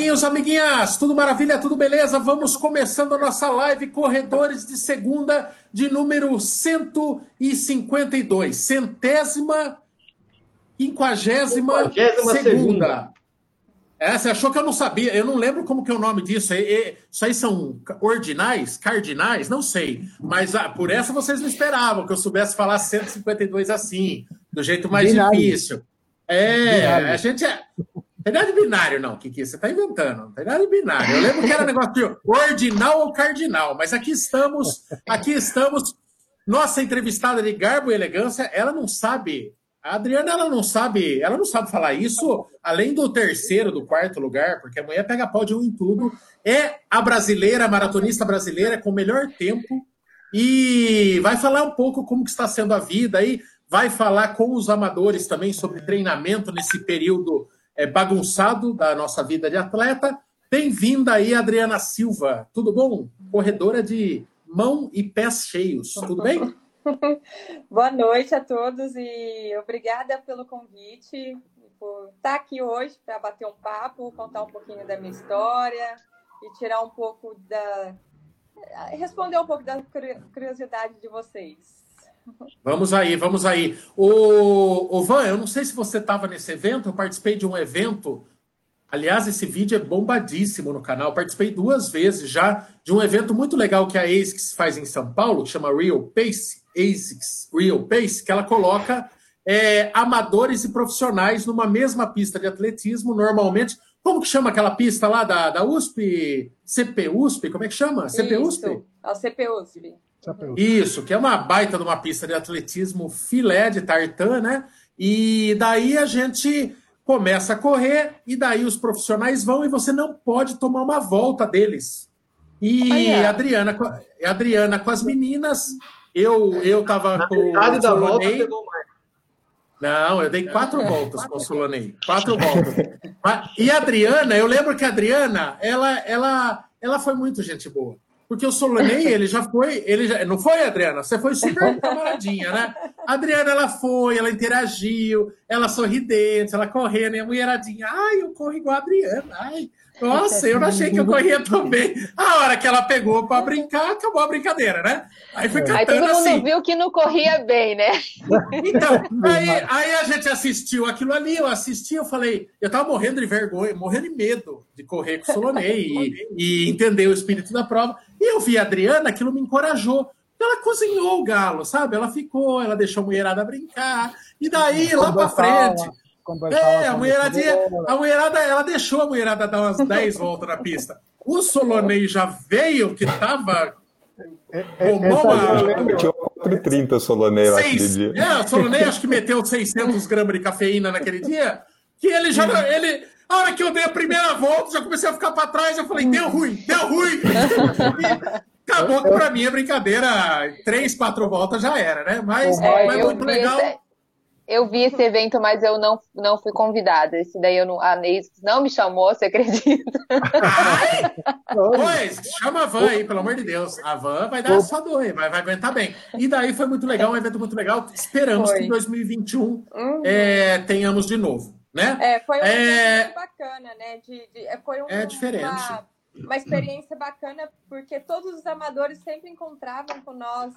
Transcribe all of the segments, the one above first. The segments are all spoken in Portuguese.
Amiguinhos, amiguinhas, tudo maravilha, tudo beleza? Vamos começando a nossa live Corredores de Segunda de número 152, centésima, quinquagésima segunda. segunda. É, você achou que eu não sabia? Eu não lembro como que é o nome disso. Isso aí são ordinais? Cardinais? Não sei. Mas ah, por essa vocês não esperavam que eu soubesse falar 152 assim, do jeito mais binário. difícil. É, a gente é. Tem nada de binário, não, Kiki. Você está inventando. Não tem nada de binário. Eu lembro que era negócio de ordinal ou cardinal, mas aqui estamos, aqui estamos. Nossa entrevistada de garbo e elegância, ela não sabe. A Adriana, ela não sabe, ela não sabe falar isso, além do terceiro, do quarto lugar, porque a mulher pega pódio em tudo. É a brasileira, a maratonista brasileira com o melhor tempo. E vai falar um pouco como que está sendo a vida aí, vai falar com os amadores também sobre treinamento nesse período bagunçado da nossa vida de atleta. Bem-vinda aí, Adriana Silva. Tudo bom? Corredora de mão e pés cheios. Tudo bem? Boa noite a todos e obrigada pelo convite, por estar aqui hoje para bater um papo, contar um pouquinho da minha história e tirar um pouco da. responder um pouco da curiosidade de vocês. Vamos aí, vamos aí. O, o Van, eu não sei se você estava nesse evento, eu participei de um evento. Aliás, esse vídeo é bombadíssimo no canal. Eu participei duas vezes já de um evento muito legal que a ASICS faz em São Paulo, que chama Real Pace, ASICS Real Pace, que ela coloca é, amadores e profissionais numa mesma pista de atletismo, normalmente. Como que chama aquela pista lá da, da USP? CP USP? Como é que chama? Isso, é o CP USP. Isso, que é uma baita de uma pista de atletismo filé de tartan, né? E daí a gente começa a correr e daí os profissionais vão e você não pode tomar uma volta deles. E a Adriana, a Adriana com as meninas, eu eu tava com o da volta pegou mais. Não, eu dei quatro voltas com o Solonei. Quatro voltas. E a Adriana, eu lembro que a Adriana, ela, ela, ela foi muito gente boa. Porque o Solonei, ele já foi, ele já, não foi, Adriana? Você foi super camaradinha, né? A Adriana, ela foi, ela interagiu, ela sorridente, ela correndo, e a mulheradinha, ai, eu corro igual a Adriana, ai, nossa, eu não achei que eu corria tão bem. A hora que ela pegou para brincar, acabou a brincadeira, né? Aí foi cantando aí todo mundo assim. viu que não corria bem, né? Então, aí, aí a gente assistiu aquilo ali, eu assisti, eu falei, eu tava morrendo de vergonha, morrendo de medo de correr com o Solonei e, e entender o espírito da prova. E eu vi a Adriana, aquilo me encorajou. Ela cozinhou o galo, sabe? Ela ficou, ela deixou a mulherada brincar. E daí, lá para frente, é, a mulherada, a mulherada, ela deixou a mulherada dar umas 10 voltas na pista. O Solonei já veio, que tava. É, é, uma... Meteu 4,30 o Solonei lá naquele dia. É, o Solonei acho que meteu 600 gramas de cafeína naquele dia. Que ele já. Ele, a hora que eu dei a primeira volta, já comecei a ficar para trás. Eu falei, deu ruim, deu ruim. acabou que para mim a brincadeira, três, quatro voltas já era, né? Mas, é, mas muito legal. Eu vi esse evento, mas eu não, não fui convidada. Esse daí eu não, a Neis não me chamou, você acredita? pois, chama a Van aí, pelo amor de Deus. A Van vai dar só dois, vai, vai aguentar bem. E daí foi muito legal, um evento muito legal. Esperamos foi. que em 2021 uhum. é, tenhamos de novo. Né? É, foi um é... bacana, né? De, de, é, foi um, é diferente. Uma, uma experiência bacana, porque todos os amadores sempre encontravam com nós,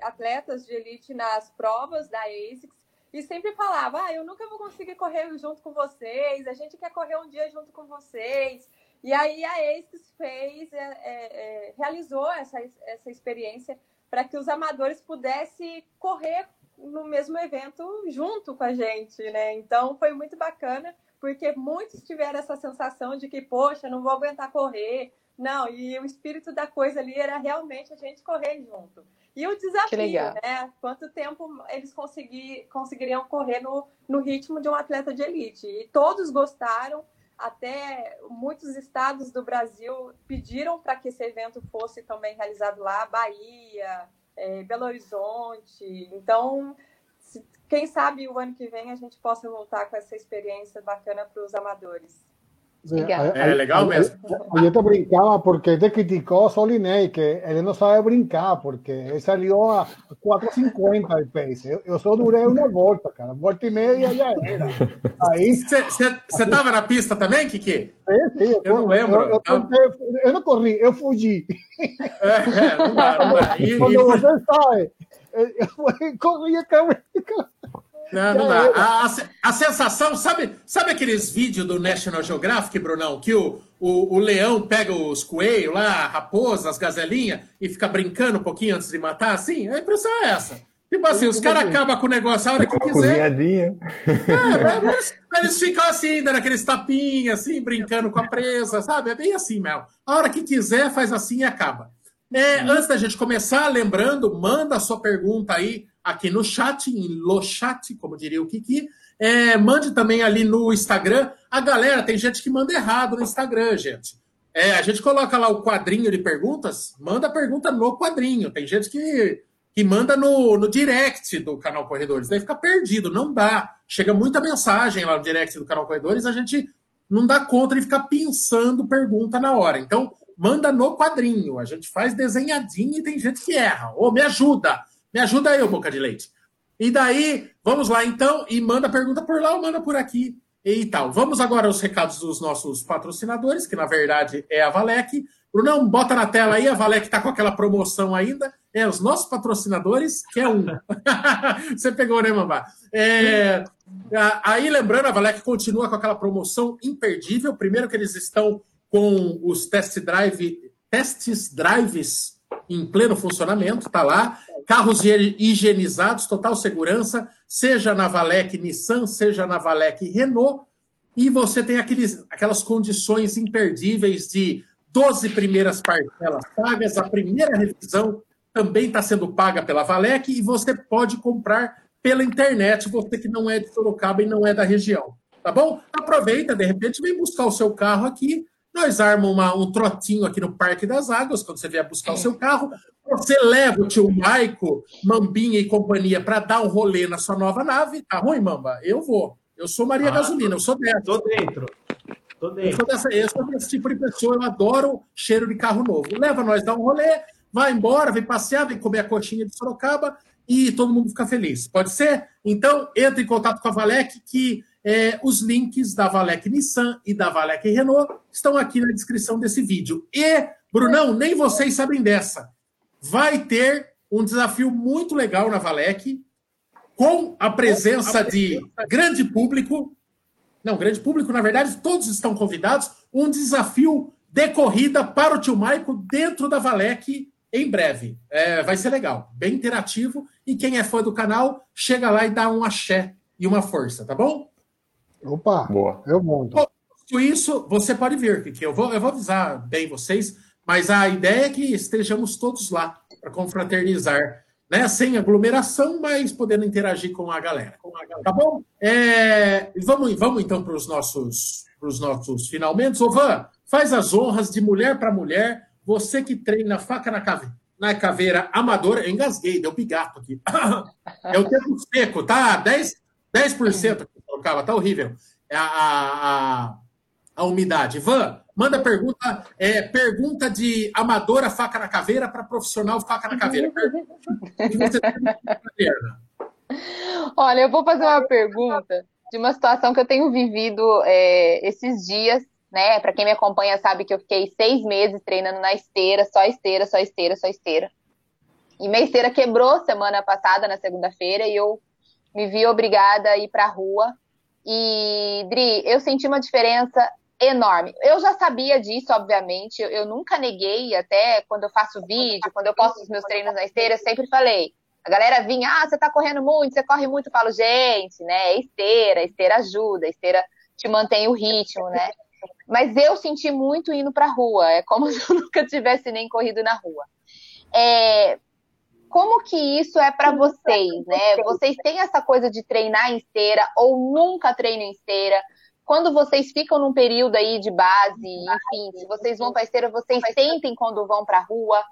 atletas de elite, nas provas da ASICS, e sempre falava: ah, eu nunca vou conseguir correr junto com vocês, a gente quer correr um dia junto com vocês. E aí a ASICS fez, é, é, é, realizou essa, essa experiência para que os amadores pudessem correr no mesmo evento junto com a gente, né? Então foi muito bacana, porque muitos tiveram essa sensação de que, poxa, não vou aguentar correr. Não, e o espírito da coisa ali era realmente a gente correr junto. E o desafio, né? Quanto tempo eles conseguir, conseguiriam correr no, no ritmo de um atleta de elite. E todos gostaram, até muitos estados do Brasil pediram para que esse evento fosse também realizado lá, Bahia, é, Belo Horizonte. Então, se, quem sabe o ano que vem a gente possa voltar com essa experiência bacana para os amadores. Legal. É, legal mesmo. Yo te brincaba porque te criticó Solinei, que él no sabe brincar, porque él salió a 4,50 de pace. Eu, eu só durei uma volta, cara. Volta e meia já era. Aí. Você estava na pista também, Kiki? Sim, sim. Eu, eu não lembro. Eu, eu, eu, eu, não corri, eu fugi. É, é não dá, não dá. E, Quando e... você sai, eu corria, calma. Não, não dá. A, a, a, sensação, sabe, sabe aqueles vídeos do National Geographic, Brunão, que o, o, o leão pega os coelhos lá, a raposa, as gazelinhas, e fica brincando um pouquinho antes de matar? Assim, a impressão é essa. Tipo assim, os caras acabam com o negócio a hora que quiser. É, eles, eles ficam assim, dando aqueles tapinhas, assim, brincando com a presa, sabe? É bem assim, Mel. A hora que quiser, faz assim e acaba. É, antes da gente começar, lembrando, manda a sua pergunta aí aqui no chat, em lo chat, como diria o Kiki. É, mande também ali no Instagram. A galera, tem gente que manda errado no Instagram, gente. É, a gente coloca lá o quadrinho de perguntas, manda a pergunta no quadrinho. Tem gente que, que manda no, no direct do canal Corredores. Daí fica perdido, não dá. Chega muita mensagem lá no direct do canal Corredores, a gente não dá conta de ficar pensando pergunta na hora. Então, manda no quadrinho. A gente faz desenhadinho e tem gente que erra. Ô, me ajuda! Me ajuda aí, boca de leite. E daí, vamos lá então, e manda pergunta por lá ou manda por aqui e tal. Vamos agora aos recados dos nossos patrocinadores, que na verdade é a Valec. Brunão, bota na tela aí, a Valec está com aquela promoção ainda. É, os nossos patrocinadores, que é um. Você pegou, né, Mambá? É, aí, lembrando, a Valec continua com aquela promoção imperdível. Primeiro que eles estão com os test drive, testes drives em pleno funcionamento, tá lá. Carros higienizados, total segurança, seja na Valec Nissan, seja na Valec Renault. E você tem aqueles, aquelas condições imperdíveis de 12 primeiras parcelas pagas, a primeira revisão também está sendo paga pela Valec e você pode comprar pela internet, você que não é de Sorocaba e não é da região. Tá bom? Aproveita, de repente, vem buscar o seu carro aqui nós armamos uma, um trotinho aqui no Parque das Águas, quando você vier buscar o seu carro. Você leva o tio Maico, Mambinha e companhia para dar um rolê na sua nova nave. Tá ruim, Mamba? Eu vou. Eu sou Maria ah, Gasolina, eu sou dessa. Tô dentro. Tô dentro. Eu sou, dessa, eu sou desse tipo de pessoa, eu adoro cheiro de carro novo. Leva nós, dá um rolê, vai embora, vem passear, vem comer a coxinha de Sorocaba e todo mundo fica feliz. Pode ser? Então, entre em contato com a Valec, que é, os links da Valec Nissan e da Valec Renault estão aqui na descrição desse vídeo. E, Brunão, nem vocês sabem dessa. Vai ter um desafio muito legal na Valec, com a presença de grande público. Não, grande público, na verdade, todos estão convidados. Um desafio de corrida para o tio Maico dentro da Valec em breve. É, vai ser legal, bem interativo. E quem é fã do canal, chega lá e dá um axé e uma força, tá bom? Opa, Boa. eu monto. Com isso, você pode vir, que eu vou, eu vou avisar bem vocês, mas a ideia é que estejamos todos lá para confraternizar, né? Sem aglomeração, mas podendo interagir com a galera. Com a galera. Tá bom? É, vamos, vamos então para os nossos, pros nossos finalmente. Ô, Van, faz as honras de mulher para mulher, você que treina faca na caveira na caveira amadora, eu engasguei, deu pigato aqui. É o tempo seco, tá? 10%, 10% trocava, tá horrível. É a, a, a umidade. Van, manda pergunta, é, pergunta de amadora faca na caveira para profissional faca na caveira. Olha, eu vou fazer uma pergunta de uma situação que eu tenho vivido é, esses dias, né? Para quem me acompanha sabe que eu fiquei seis meses treinando na esteira, só esteira, só esteira, só esteira. E minha esteira quebrou semana passada, na segunda-feira, e eu me vi obrigada a ir para a rua e, Dri, eu senti uma diferença enorme. Eu já sabia disso, obviamente, eu, eu, nunca neguei, até quando eu faço vídeo, quando eu posto os meus treinos na esteira, eu sempre falei. A galera vinha, ah, você tá correndo muito, você corre muito. Eu falo, gente, né, é esteira, esteira ajuda, esteira te mantém o ritmo, né? Mas eu senti muito indo pra rua, é como se eu nunca tivesse nem corrido na rua. É, como que isso é para vocês, né? Vocês têm essa coisa de treinar em esteira ou nunca treinam em esteira? Quando vocês ficam num período aí de base, enfim, se vocês vão para esteira, vocês sentem quando vão para a rua?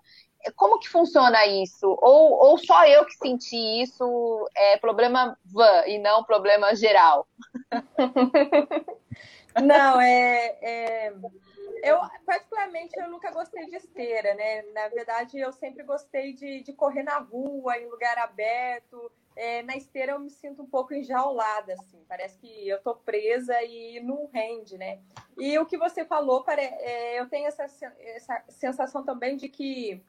Como que funciona isso? Ou, ou só eu que senti isso é problema van e não problema geral? Não, é, é Eu, particularmente, eu nunca gostei de esteira, né? Na verdade, eu sempre gostei de, de correr na rua, em lugar aberto. É, na esteira eu me sinto um pouco enjaulada, assim. Parece que eu tô presa e não rende, né? E o que você falou, é, eu tenho essa, essa sensação também de que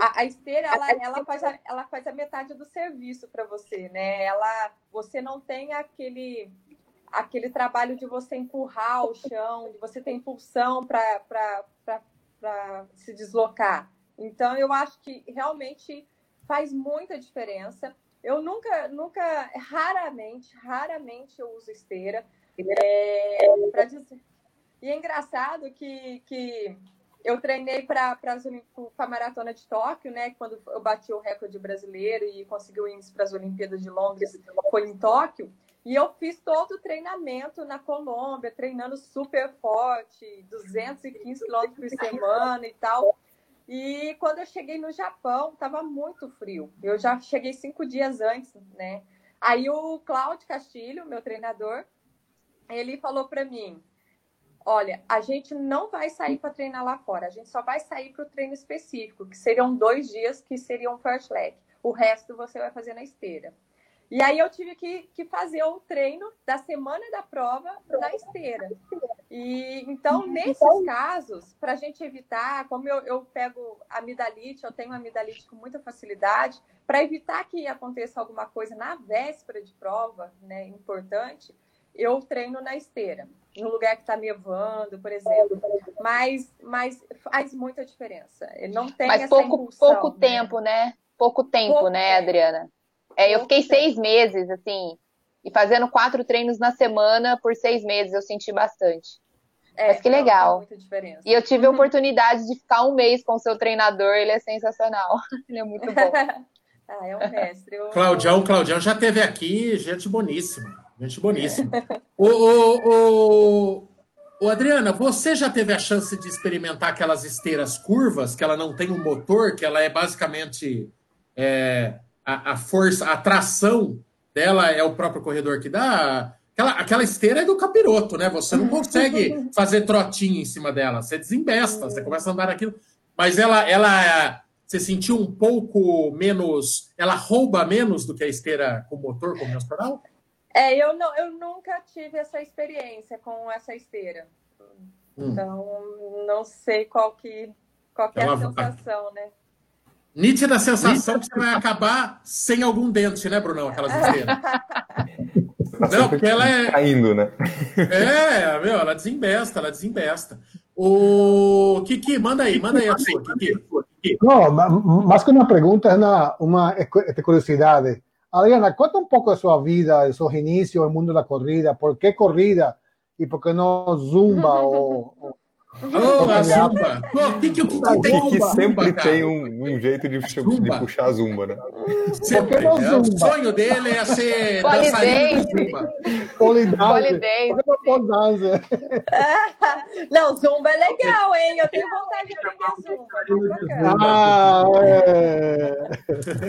a, a esteira ela, ela, faz a, ela faz a metade do serviço para você, né? Ela, você não tem aquele aquele trabalho de você empurrar o chão, de você ter impulsão para se deslocar. Então, eu acho que realmente faz muita diferença. Eu nunca, nunca, raramente, raramente eu uso esteira. É, dizer... E é engraçado que, que eu treinei para a maratona de Tóquio, né? Quando eu bati o recorde brasileiro e consegui o índice para as Olimpíadas de Londres, foi em Tóquio. E eu fiz todo o treinamento na Colômbia, treinando super forte, 215 quilômetros por semana e tal. E quando eu cheguei no Japão, estava muito frio. Eu já cheguei cinco dias antes, né? Aí o Cláudio Castilho, meu treinador, ele falou para mim: Olha, a gente não vai sair para treinar lá fora, a gente só vai sair para o treino específico, que seriam dois dias que seriam first leg. O resto você vai fazer na esteira. E aí eu tive que, que fazer o treino da semana da prova na esteira. E então, nesses casos, para a gente evitar, como eu, eu pego amidalite, eu tenho amidalite com muita facilidade, para evitar que aconteça alguma coisa na véspera de prova, né, importante, eu treino na esteira, no lugar que está nevando, por exemplo. Mas, mas faz muita diferença. Não tem mas pouco, impulsão, pouco né? tempo, né? Pouco tempo, pouco né, tempo. Adriana? É, eu fiquei seis meses, assim, e fazendo quatro treinos na semana por seis meses, eu senti bastante. É, Mas que legal. E eu tive a oportunidade de ficar um mês com o seu treinador, ele é sensacional. Ele é muito bom. ah, é um mestre. Eu... Claudião, Claudião já teve aqui, gente boníssima. Gente boníssima. o, o, o, o, Adriana, você já teve a chance de experimentar aquelas esteiras curvas, que ela não tem um motor, que ela é basicamente é, a, a força, a tração dela é o próprio corredor que dá. Aquela, aquela esteira é do capiroto, né? Você não consegue fazer trotinho em cima dela. Você desembesta, você começa a andar naquilo. Mas ela, ela, você sentiu um pouco menos. Ela rouba menos do que a esteira com motor convencional? É, eu, não, eu nunca tive essa experiência com essa esteira. Hum. Então, não sei qual que, qual que é a sensação, né? Nítida sensação que você vai acabar sem algum dente, né, Brunão? Aquelas esteiras. Não, porque ela é. Caindo, né? É, meu, ela desembesta, ela desembesta. O Kiki, manda aí, manda aí a sua, Kiki. Não, mais que uma pergunta, é uma, uma curiosidade. Adriana, conta um pouco da sua vida, do seu início no mundo da corrida, por que corrida e por que não zumba ou, Oh, a zumba! O que, que, que, que tem que sempre tem um, um jeito de, de, puxar a zumba, né? Sempre. É, o sonho dele é ser dançarino de zumba. Polidense. Não, zumba é legal, hein? Eu tenho vontade de aprender zumba. Ah, é.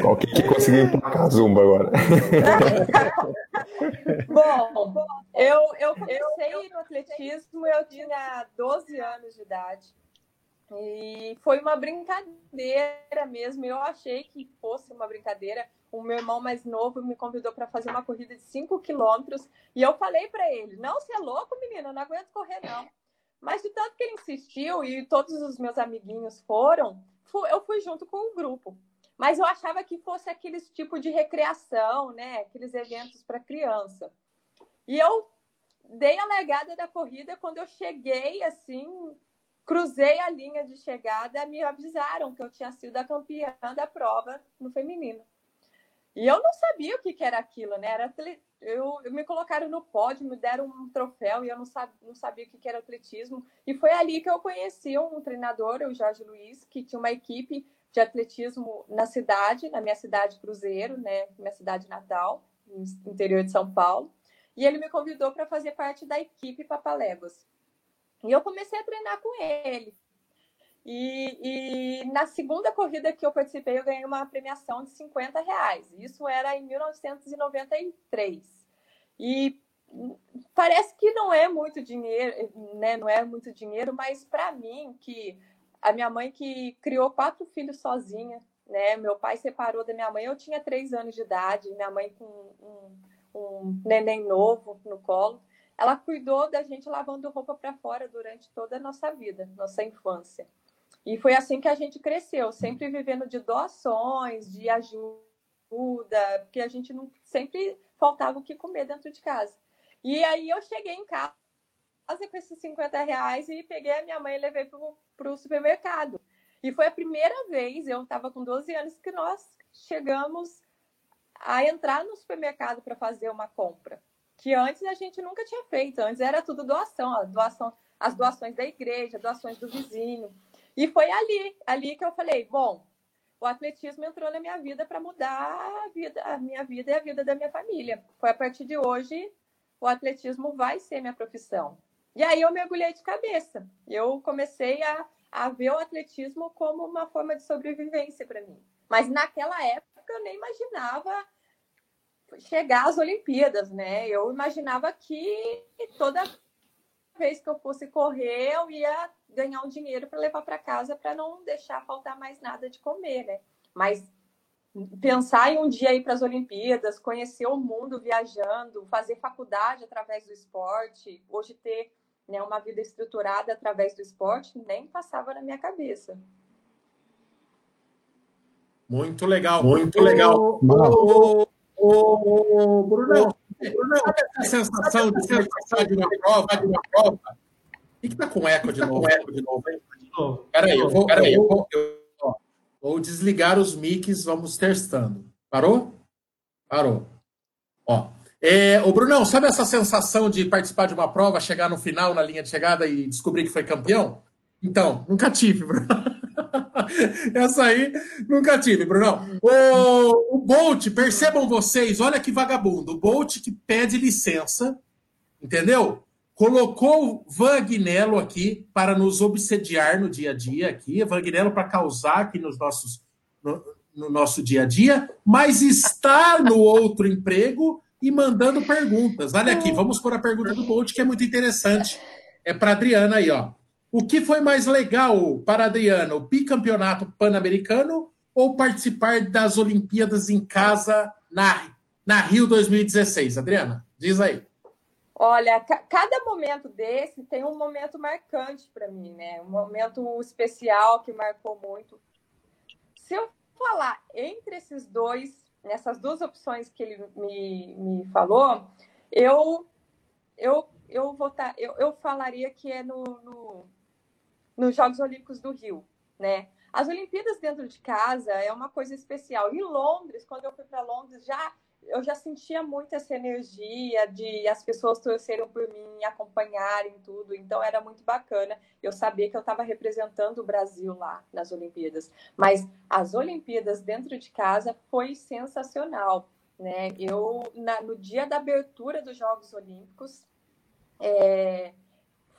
Qual que, que conseguiu emplacar a zumba agora? Bom, eu, eu comecei no atletismo, eu tinha 12 anos de idade. E foi uma brincadeira mesmo. Eu achei que fosse uma brincadeira. O meu irmão mais novo me convidou para fazer uma corrida de 5 quilômetros. E eu falei para ele: Não, você é louco, menina, eu não aguento correr, não. Mas de tanto que ele insistiu e todos os meus amiguinhos foram, eu fui junto com o grupo. Mas eu achava que fosse aqueles tipo de recreação, né? Aqueles eventos para criança. E eu dei a legada da corrida quando eu cheguei, assim, cruzei a linha de chegada, me avisaram que eu tinha sido a campeã da prova no feminino. E eu não sabia o que, que era aquilo, né? Era eu, eu, me colocaram no pódio, me deram um troféu e eu não, sab, não sabia o que, que era atletismo. E foi ali que eu conheci um treinador, o Jorge Luiz, que tinha uma equipe de atletismo na cidade, na minha cidade Cruzeiro, né? Minha cidade natal, no interior de São Paulo. E ele me convidou para fazer parte da equipe Papaléguas. E eu comecei a treinar com ele. E, e, na segunda corrida que eu participei, eu ganhei uma premiação de 50 reais. Isso era em 1993. E parece que não é muito dinheiro, né? Não é muito dinheiro, mas para mim que a minha mãe que criou quatro filhos sozinha, né? Meu pai separou da minha mãe, eu tinha três anos de idade, minha mãe com um, um neném novo no colo. Ela cuidou da gente lavando roupa para fora durante toda a nossa vida, nossa infância. E foi assim que a gente cresceu, sempre vivendo de doações, de ajuda, porque a gente não sempre faltava o que comer dentro de casa. E aí eu cheguei em casa com esses 50 reais e peguei a minha mãe e levei para o supermercado. E foi a primeira vez, eu estava com 12 anos, que nós chegamos a entrar no supermercado para fazer uma compra. Que antes a gente nunca tinha feito, antes era tudo doação, ó, doação, as doações da igreja, doações do vizinho. E foi ali, ali que eu falei, bom, o atletismo entrou na minha vida para mudar a vida, a minha vida e a vida da minha família. Foi a partir de hoje o atletismo vai ser minha profissão. E aí eu mergulhei de cabeça. Eu comecei a a ver o atletismo como uma forma de sobrevivência para mim. Mas naquela época eu nem imaginava chegar às Olimpíadas, né? Eu imaginava que toda vez que eu fosse correr, eu ia ganhar um dinheiro para levar para casa para não deixar faltar mais nada de comer, né? Mas pensar em um dia ir para as Olimpíadas, conhecer o mundo viajando, fazer faculdade através do esporte, hoje ter né, uma vida estruturada através do esporte, nem passava na minha cabeça. Muito legal, muito legal. O, o, o Bruno, Bruno, sabe essa sensação de ser de uma prova, de uma prova? O que está com eco de novo? Eco de novo, hein? Peraí, eu vou, peraí, eu vou, eu, vou desligar os mics, vamos testando. Parou? Parou. Ó, é, o Brunão, sabe essa sensação de participar de uma prova, chegar no final, na linha de chegada e descobrir que foi campeão? Então, nunca tive, Bruno. essa aí, nunca tive, Brunão. O, o Bolt, percebam vocês, olha que vagabundo. O Bolt que pede licença, entendeu? Colocou Vagnello aqui para nos obsediar no dia a dia aqui, Vagnello para causar aqui nos nossos, no, no nosso dia a dia, mas está no outro emprego e mandando perguntas. Olha aqui, vamos por a pergunta do Bolt, que é muito interessante. É para Adriana aí, ó. O que foi mais legal para Adriana, o bicampeonato pan-americano ou participar das Olimpíadas em casa na, na Rio 2016? Adriana, diz aí. Olha, cada momento desse tem um momento marcante para mim, né? Um momento especial que marcou muito. Se eu falar entre esses dois, nessas duas opções que ele me, me falou, eu eu eu, votar, eu, eu falaria que é no, no, nos Jogos Olímpicos do Rio, né? As Olimpíadas dentro de casa é uma coisa especial. Em Londres, quando eu fui para Londres, já eu já sentia muito essa energia de as pessoas torcerem por mim, acompanharem tudo. Então era muito bacana. Eu sabia que eu estava representando o Brasil lá nas Olimpíadas. Mas as Olimpíadas dentro de casa foi sensacional. Né? Eu, na, no dia da abertura dos Jogos Olímpicos, é,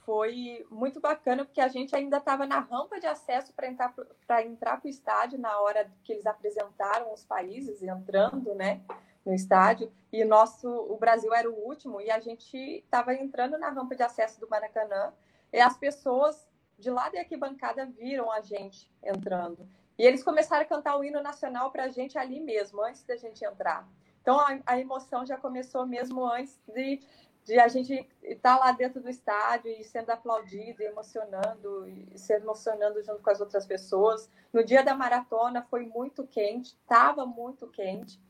foi muito bacana, porque a gente ainda estava na rampa de acesso para entrar para entrar o estádio na hora que eles apresentaram os países entrando, né? No estádio e nosso o Brasil era o último e a gente estava entrando na rampa de acesso do Maracanã e as pessoas de lá da arquibancada viram a gente entrando. E eles começaram a cantar o hino nacional para a gente ali mesmo antes da gente entrar. Então a, a emoção já começou mesmo antes de, de a gente estar lá dentro do estádio e sendo aplaudido, emocionando, e se emocionando junto com as outras pessoas. No dia da maratona foi muito quente, estava muito quente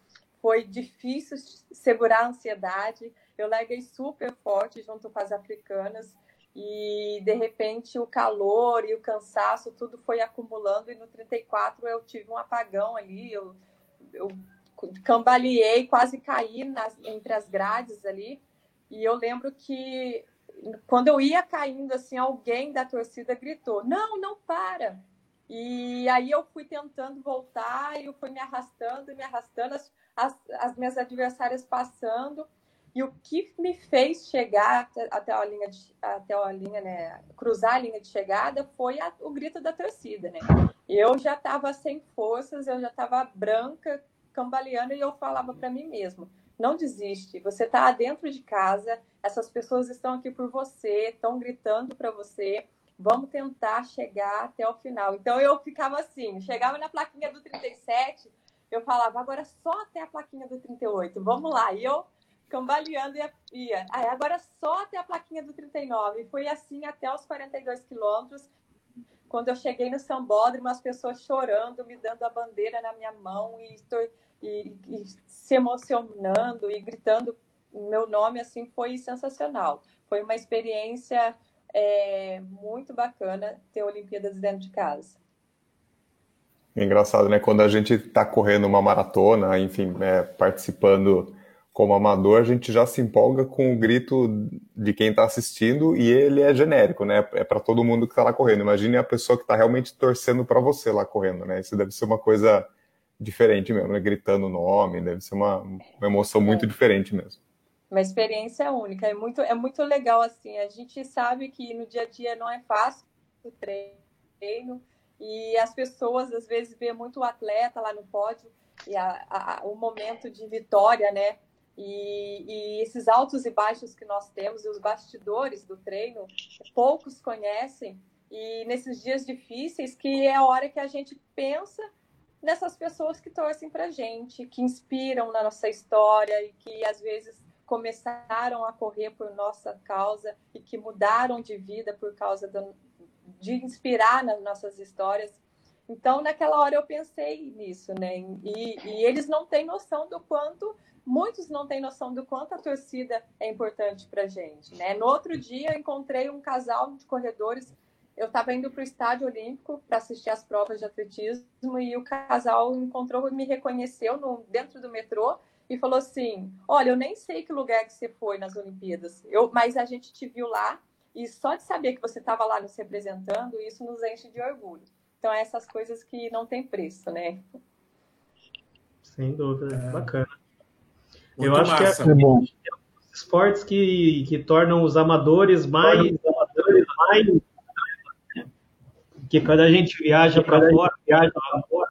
foi difícil segurar a ansiedade. Eu larguei super forte junto com as africanas e de repente o calor e o cansaço tudo foi acumulando e no 34 eu tive um apagão ali, eu, eu cambaleei, quase caí nas, entre as grades ali e eu lembro que quando eu ia caindo assim, alguém da torcida gritou: "Não, não para!" E aí eu fui tentando voltar e eu fui me arrastando me arrastando. As, as, as minhas adversárias passando. E o que me fez chegar até, a linha, de, até a linha né, cruzar a linha de chegada foi a, o grito da torcida, né? Eu já estava sem forças, eu já estava branca, cambaleando, e eu falava para mim mesma: não desiste. Você está dentro de casa, essas pessoas estão aqui por você, estão gritando para você. Vamos tentar chegar até o final. Então eu ficava assim, chegava na plaquinha do 37, eu falava, agora só até a plaquinha do 38, vamos lá. E eu cambaleando ia. ia. Aí agora só até a plaquinha do 39. E foi assim até os 42 quilômetros. Quando eu cheguei no Sambódromo, as pessoas chorando, me dando a bandeira na minha mão e, e, e se emocionando e gritando meu nome, assim, foi sensacional. Foi uma experiência é, muito bacana ter Olimpíadas dentro de casa. É engraçado, né? Quando a gente está correndo uma maratona, enfim, é, participando como amador, a gente já se empolga com o grito de quem está assistindo e ele é genérico, né? É para todo mundo que está lá correndo. Imagine a pessoa que está realmente torcendo para você lá correndo, né? Isso deve ser uma coisa diferente mesmo, né? Gritando o nome, deve ser uma, uma emoção muito é. diferente mesmo. Uma experiência única, é muito, é muito legal assim. A gente sabe que no dia a dia não é fácil o treino e as pessoas às vezes vê muito o atleta lá no pódio e a, a, o momento de vitória, né? E, e, esses altos e baixos que nós temos e os bastidores do treino, poucos conhecem. E nesses dias difíceis, que é a hora que a gente pensa nessas pessoas que torcem para gente, que inspiram na nossa história e que às vezes começaram a correr por nossa causa e que mudaram de vida por causa do, de inspirar nas nossas histórias. Então, naquela hora eu pensei nisso, né? E, e eles não têm noção do quanto muitos não têm noção do quanto a torcida é importante para gente, né? No outro dia, eu encontrei um casal de corredores. Eu estava indo para o Estádio Olímpico para assistir as provas de atletismo e o casal encontrou, me reconheceu no, dentro do metrô e falou assim: Olha, eu nem sei que lugar que você foi nas Olimpíadas, eu, mas a gente te viu lá e só de saber que você estava lá nos representando, isso nos enche de orgulho. Então, é essas coisas que não tem preço, né? Sem dúvida, é. bacana. Muito eu acho massa. que é, bom. esportes que, que tornam os amadores mais, amadores mais que quando a gente viaja para fora, viaja para fora,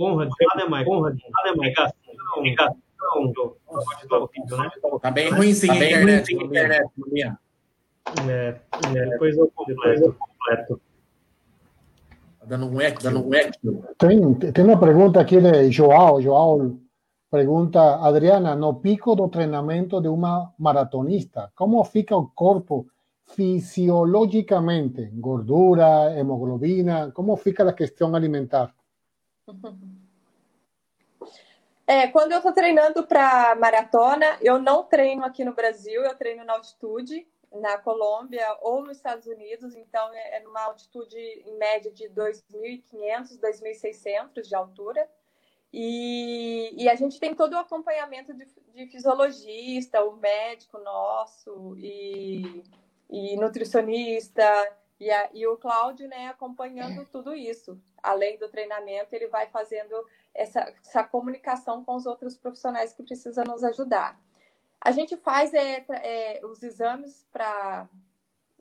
honra, nada é mais, honra, nada é mais gasto. Tá bem ruimzinho tá a internet, internet é, é, depois eu completo. completo. Tá dando um eco, dando um eco. Tem, tem uma pergunta aqui de João, João Pregunta Adriana, no pico do treinamento de uma maratonista, como fica o corpo fisiologicamente? Gordura, hemoglobina, como fica a questão alimentar? É, quando eu estou treinando para maratona, eu não treino aqui no Brasil, eu treino na altitude, na Colômbia ou nos Estados Unidos, então é, é numa altitude em média de 2.500, 2.600 de altura. E, e, a gente tem todo o acompanhamento de, de fisiologista, o médico nosso e, e nutricionista e, a, e, o Cláudio, né, acompanhando tudo isso. Além do treinamento, ele vai fazendo essa, essa comunicação com os outros profissionais que precisam nos ajudar. A gente faz é, é os exames para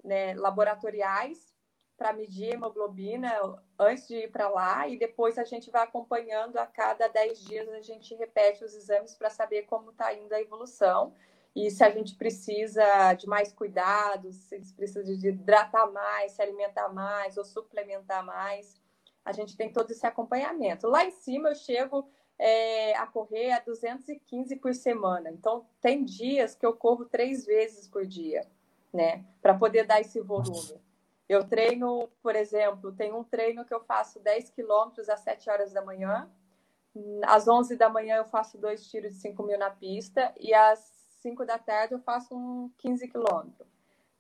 né, laboratoriais para medir hemoglobina antes de ir para lá e depois a gente vai acompanhando a cada 10 dias, a gente repete os exames para saber como está indo a evolução e se a gente precisa de mais cuidados, se precisa de hidratar mais, se alimentar mais ou suplementar mais. A gente tem todo esse acompanhamento. Lá em cima eu chego é, a correr a 215 por semana. Então, tem dias que eu corro três vezes por dia, né? Para poder dar esse volume. Eu treino, por exemplo, tem um treino que eu faço 10 quilômetros às 7 horas da manhã. Às 11 da manhã eu faço dois tiros de 5 mil na pista. E às 5 da tarde eu faço um 15 quilômetros.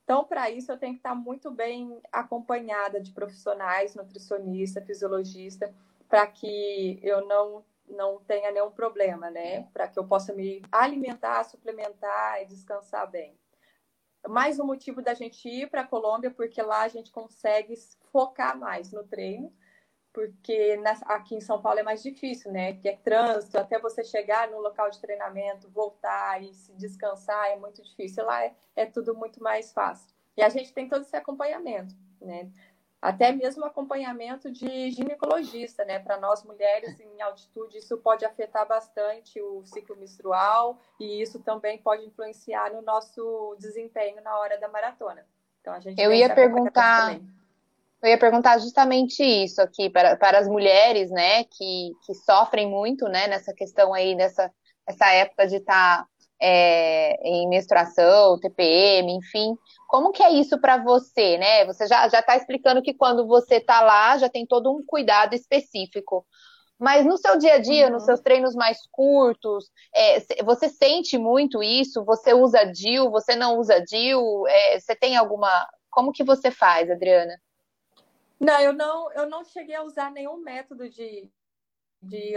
Então, para isso, eu tenho que estar muito bem acompanhada de profissionais, nutricionista, fisiologista, para que eu não, não tenha nenhum problema, né? Para que eu possa me alimentar, suplementar e descansar bem mais um motivo da gente ir para a Colômbia, porque lá a gente consegue focar mais no treino, porque aqui em São Paulo é mais difícil, né? Que é trânsito, até você chegar no local de treinamento, voltar e se descansar é muito difícil. Lá é, é tudo muito mais fácil. E a gente tem todo esse acompanhamento, né? Até mesmo acompanhamento de ginecologista, né? Para nós mulheres em altitude, isso pode afetar bastante o ciclo menstrual e isso também pode influenciar no nosso desempenho na hora da maratona. Então a gente Eu ia perguntar eu ia perguntar justamente isso aqui para, para as mulheres, né, que, que sofrem muito, né, nessa questão aí, nessa essa época de estar tá, é, em menstruação, TPM, enfim. Como que é isso para você, né? Você já já está explicando que quando você está lá já tem todo um cuidado específico. Mas no seu dia a dia, uhum. nos seus treinos mais curtos, é, você sente muito isso? Você usa DIL? Você não usa DIL? É, você tem alguma? Como que você faz, Adriana? Não, eu não, eu não cheguei a usar nenhum método de, de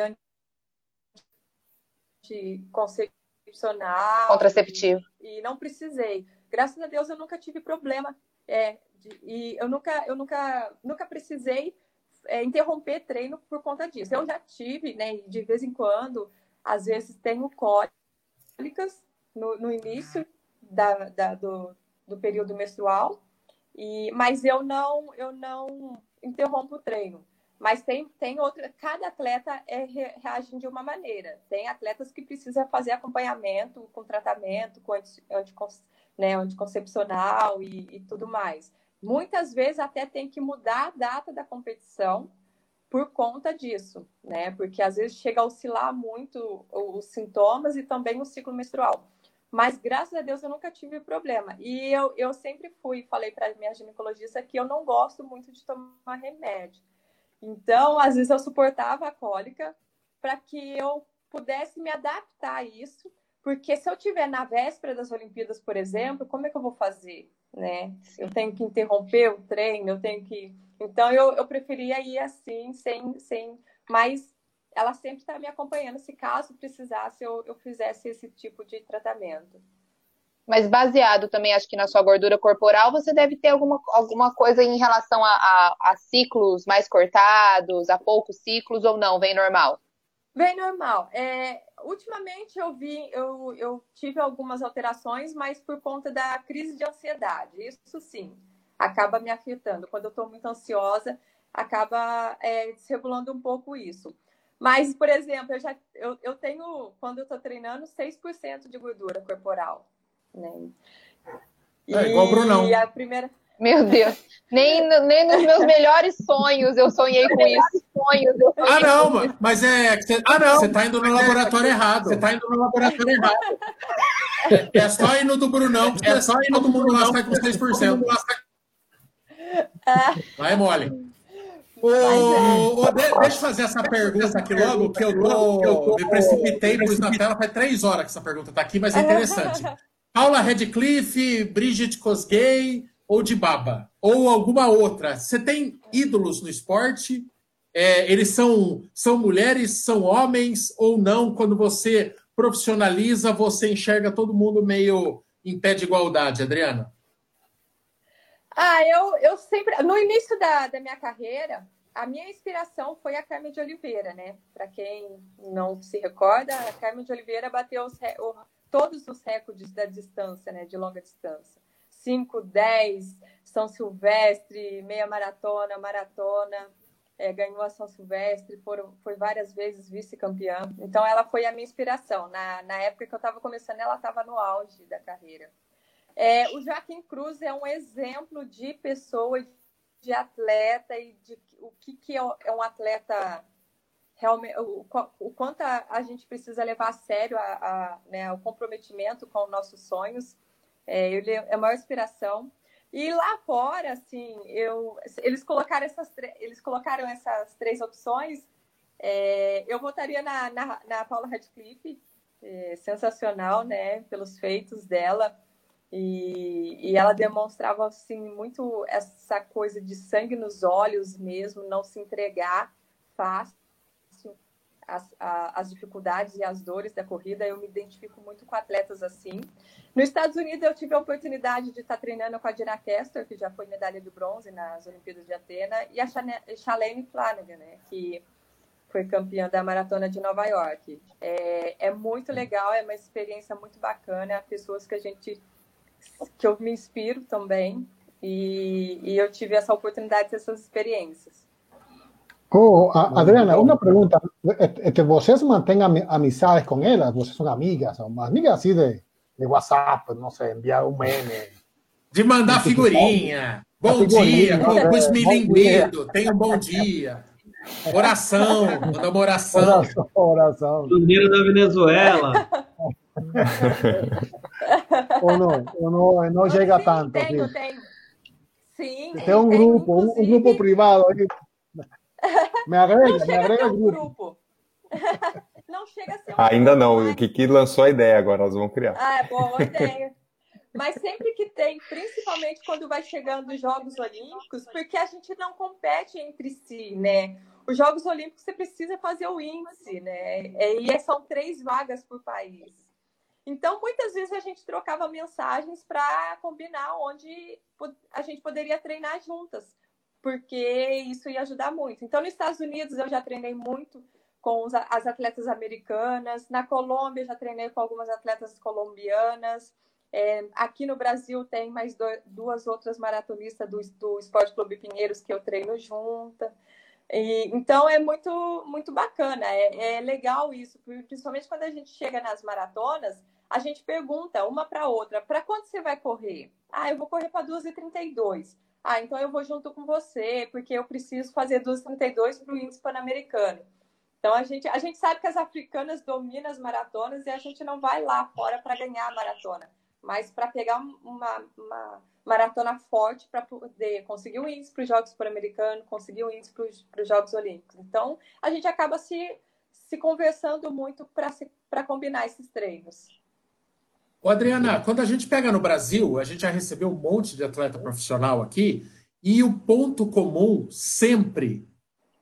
anticoncepcional. Contraceptivo. E, e, não precisei. Graças a Deus eu nunca tive problema. É, de, e eu nunca, eu nunca, nunca precisei é, interromper treino por conta disso. Eu já tive, né? De vez em quando, às vezes tenho cólicas no, no início da, da, do, do período menstrual e, mas eu não, eu não interrompo o treino. Mas tem, tem outra, cada atleta é, reage de uma maneira. Tem atletas que precisam fazer acompanhamento com tratamento, com anti, né, anticoncepcional e, e tudo mais. Muitas vezes até tem que mudar a data da competição por conta disso, né? Porque às vezes chega a oscilar muito os sintomas e também o ciclo menstrual. Mas graças a Deus eu nunca tive problema. E eu, eu sempre fui, falei para minha ginecologista que eu não gosto muito de tomar remédio. Então, às vezes eu suportava a cólica para que eu pudesse me adaptar a isso, porque se eu tiver na véspera das Olimpíadas, por exemplo, como é que eu vou fazer, né? Eu tenho que interromper o treino, eu tenho que. Então eu, eu preferia ir assim, sem, sem. Mas ela sempre está me acompanhando se caso precisasse eu, eu fizesse esse tipo de tratamento. Mas baseado também, acho que na sua gordura corporal, você deve ter alguma, alguma coisa em relação a, a, a, ciclos mais cortados, a poucos ciclos ou não? Vem normal? Vem normal. É, ultimamente eu vi, eu, eu tive algumas alterações, mas por conta da crise de ansiedade. Isso sim, acaba me afetando. Quando eu estou muito ansiosa, acaba é, desregulando um pouco isso. Mas, por exemplo, eu, já, eu, eu tenho, quando eu estou treinando, 6% de gordura corporal. Né? E, é igual o Brunão. E a primeira... Meu Deus, nem, nem nos meus melhores sonhos eu sonhei com isso. Sonhos, eu ah, não, mas é. Cê, ah, não. Você está indo no laboratório errado. Você está indo no laboratório errado. É só ir no do Brunão, é só ir no do Brunão lá sai com 6%. Vai mole. Ô, ô, de, deixa eu fazer essa pergunta aqui logo, que eu, tô, eu me precipitei, pus na tela, faz três horas que essa pergunta está aqui, mas é interessante. Paula Redcliffe, Bridget Kosgei ou de Baba? Ou alguma outra? Você tem ídolos no esporte? É, eles são, são mulheres, são homens ou não? Quando você profissionaliza, você enxerga todo mundo meio em pé de igualdade, Adriana? Ah, eu, eu sempre. No início da, da minha carreira, a minha inspiração foi a Carmen de Oliveira, né? Para quem não se recorda, a Carmen de Oliveira bateu os, todos os recordes da distância, né? De longa distância. 5, 10, São Silvestre, meia maratona, maratona. É, ganhou a São Silvestre, foram, foi várias vezes vice-campeã. Então, ela foi a minha inspiração. Na, na época que eu estava começando, ela estava no auge da carreira. É, o Joaquim Cruz é um exemplo de pessoa, de atleta e de o que, que é, é um atleta realmente, o, o quanto a, a, gente precisa levar a sério a, a, né, o comprometimento com nossos sonhos. É, ele é a maior inspiração. E lá fora, assim, eu, eles colocaram essas, eles colocaram essas três opções. É, eu votaria na, na, na Paula Radcliffe, é, sensacional, né, pelos feitos dela. E, e ela demonstrava assim muito essa coisa de sangue nos olhos mesmo, não se entregar fácil às, às dificuldades e às dores da corrida. Eu me identifico muito com atletas assim. Nos Estados Unidos, eu tive a oportunidade de estar treinando com a Dina Kester, que já foi medalha de bronze nas Olimpíadas de Atena, e a Shalane Flanagan, né, que foi campeã da maratona de Nova York. É, é muito legal, é uma experiência muito bacana. Pessoas que a gente que eu me inspiro também. E, e eu tive essa oportunidade dessas experiências. Oh, Adriana, uma pergunta. É, vocês mantêm amizades com elas? Vocês são amigas? São amigas assim de, de WhatsApp, não sei, enviar um meme? De mandar figurinha. Bom figurinha, dia, com, com esmilinguido. Tenha um bom dia. Oração, manda uma oração. Oração, oração. Bandeira da Venezuela. ou não, ou não, não chega sim, tanto. Tenho, assim. tenho. Sim. Tem um grupo, um, um, grupo privado. Me agrega, me agrega grupo. grupo. Não chega a ser um Ainda grupo, não, o Kiki lançou a ideia, agora nós vamos criar. Ah, é boa ideia. Mas sempre que tem, principalmente quando vai chegando os Jogos Olímpicos, porque a gente não compete entre si, né? Os Jogos Olímpicos você precisa fazer o índice, né? É, e são três vagas por país. Então, muitas vezes a gente trocava mensagens para combinar onde a gente poderia treinar juntas, porque isso ia ajudar muito. Então, nos Estados Unidos eu já treinei muito com as atletas americanas, na Colômbia já treinei com algumas atletas colombianas. É, aqui no Brasil tem mais do, duas outras maratonistas do, do Esporte Clube Pinheiros que eu treino junta. E, então é muito muito bacana, é, é, legal isso, principalmente quando a gente chega nas maratonas, a gente pergunta uma para outra, para quanto você vai correr? Ah, eu vou correr para 2h32. Ah, então eu vou junto com você, porque eu preciso fazer 2h32 para o índice pan-americano. Então a gente, a gente sabe que as africanas dominam as maratonas e a gente não vai lá fora para ganhar a maratona mas para pegar uma, uma, maratona forte para poder conseguir o índice para os Jogos Pan-Americanos, conseguir o índice para os Jogos Olímpicos. Então, a gente acaba se, se conversando muito para combinar esses treinos. Ô, Adriana, quando a gente pega no Brasil, a gente já recebeu um monte de atleta profissional aqui, e o ponto comum sempre,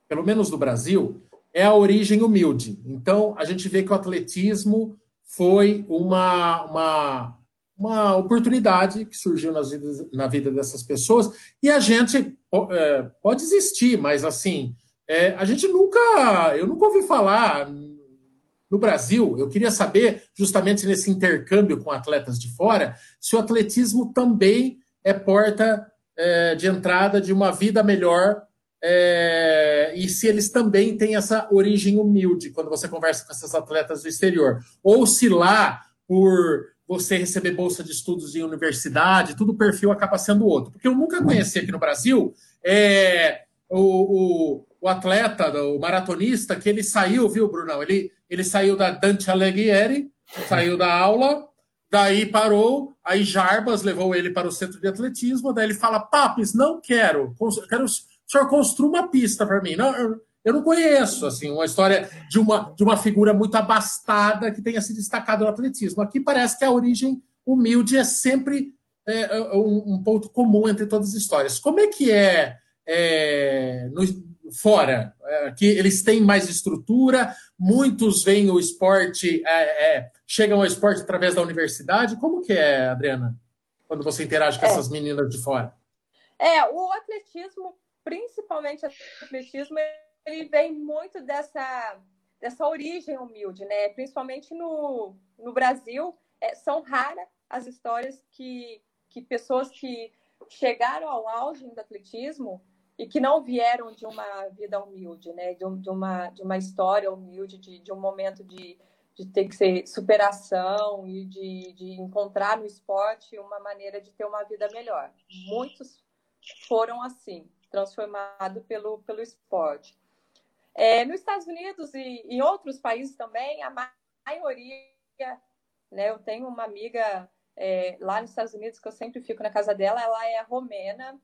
pelo menos no Brasil, é a origem humilde. Então, a gente vê que o atletismo foi uma, uma uma oportunidade que surgiu nas vidas, na vida dessas pessoas e a gente é, pode existir, mas assim é, a gente nunca, eu nunca ouvi falar no Brasil. Eu queria saber, justamente nesse intercâmbio com atletas de fora, se o atletismo também é porta é, de entrada de uma vida melhor é, e se eles também têm essa origem humilde quando você conversa com essas atletas do exterior, ou se lá por você receber bolsa de estudos em universidade, tudo o perfil acaba sendo outro. Porque eu nunca conheci aqui no Brasil é, o, o, o, atleta, o maratonista, que ele saiu, viu, Brunão? Ele, ele saiu da Dante Alighieri, saiu da aula, daí parou, aí Jarbas levou ele para o centro de atletismo, daí ele fala, Papis, não quero, quero o senhor construa uma pista para mim. Não, eu não conheço assim uma história de uma, de uma figura muito abastada que tenha se destacado no atletismo. Aqui parece que a origem humilde é sempre é, é, um, um, ponto comum entre todas as histórias. Como é que é, é no, fora? É, que eles têm mais estrutura, muitos veem o esporte, é, é, chegam ao esporte através da universidade. Como que é, Adriana, quando você interage com essas meninas de fora? É, o atletismo, principalmente o atletismo, ele vem muito dessa, dessa origem humilde, né? Principalmente no, no Brasil, é, são raras as histórias que, que pessoas que chegaram ao auge do atletismo e que não vieram de uma vida humilde, né? De, um, de uma, de uma história humilde, de, de um momento de, de ter que ser superação e de, de encontrar no esporte uma maneira de ter uma vida melhor. Muitos foram assim, transformados pelo, pelo esporte. É, nos Estados Unidos e em outros países também, a maioria, né, eu tenho uma amiga é, lá nos Estados Unidos que eu sempre fico na casa dela, ela é romena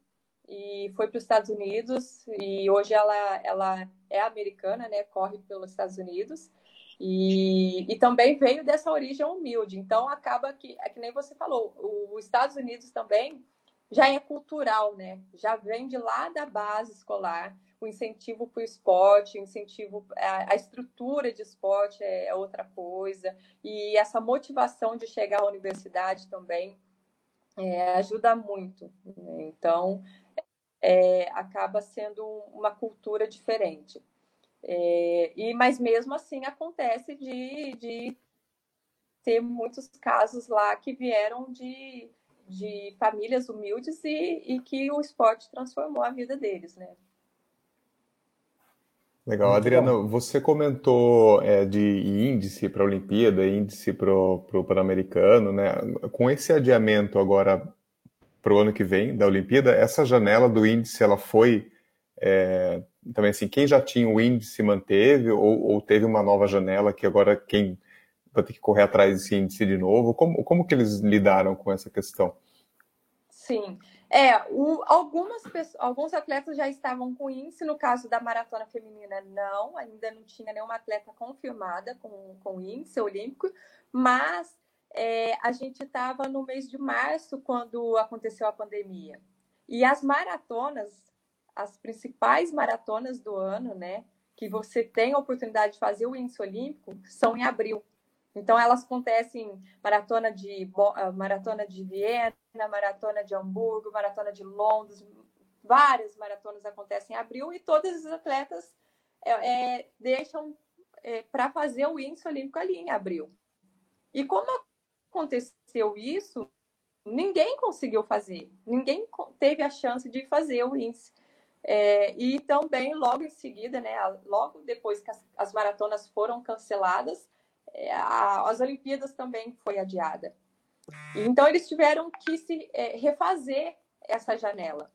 e foi para os Estados Unidos e hoje ela, ela é americana, né, corre pelos Estados Unidos e, e também veio dessa origem humilde. Então acaba que, é que nem você falou, os Estados Unidos também já é cultural, né? Já vem de lá da base escolar o incentivo para o esporte, o incentivo, a, a, estrutura de esporte é, é outra coisa, e essa motivação de chegar à universidade também é, ajuda muito. Né? Então, é, acaba sendo uma cultura diferente. É, e Mas mesmo assim acontece de, de ter muitos casos lá que vieram de, de famílias humildes e, e que o esporte transformou a vida deles, né? Legal. Muito Adriana, bom. você comentou é, de índice para a Olimpíada, índice para o Pan-Americano, né? Com esse adiamento agora para o ano que vem da Olimpíada, essa janela do índice ela foi é, também assim, quem já tinha o índice manteve ou, ou, teve uma nova janela que agora quem vai ter que correr atrás desse índice de novo? Como, como que eles lidaram com essa questão? Sim. É, o, algumas pessoas, alguns atletas já estavam com índice, no caso da maratona feminina, não, ainda não tinha nenhuma atleta confirmada com, com índice olímpico, mas é, a gente estava no mês de março quando aconteceu a pandemia. E as maratonas, as principais maratonas do ano, né, que você tem a oportunidade de fazer o índice olímpico, são em abril. Então, elas acontecem maratona de, ah, maratona de Viena, maratona de Hamburgo, maratona de Londres, várias maratonas acontecem em abril e todas as atletas é, é, deixam é, para fazer o índice olímpico ali em abril. E como aconteceu isso, ninguém conseguiu fazer, ninguém teve a chance de fazer o índice. É, e também, logo em seguida, né, logo depois que as, as maratonas foram canceladas, é, a, as Olimpíadas também foi adiada. Então, eles tiveram que se é, refazer essa janela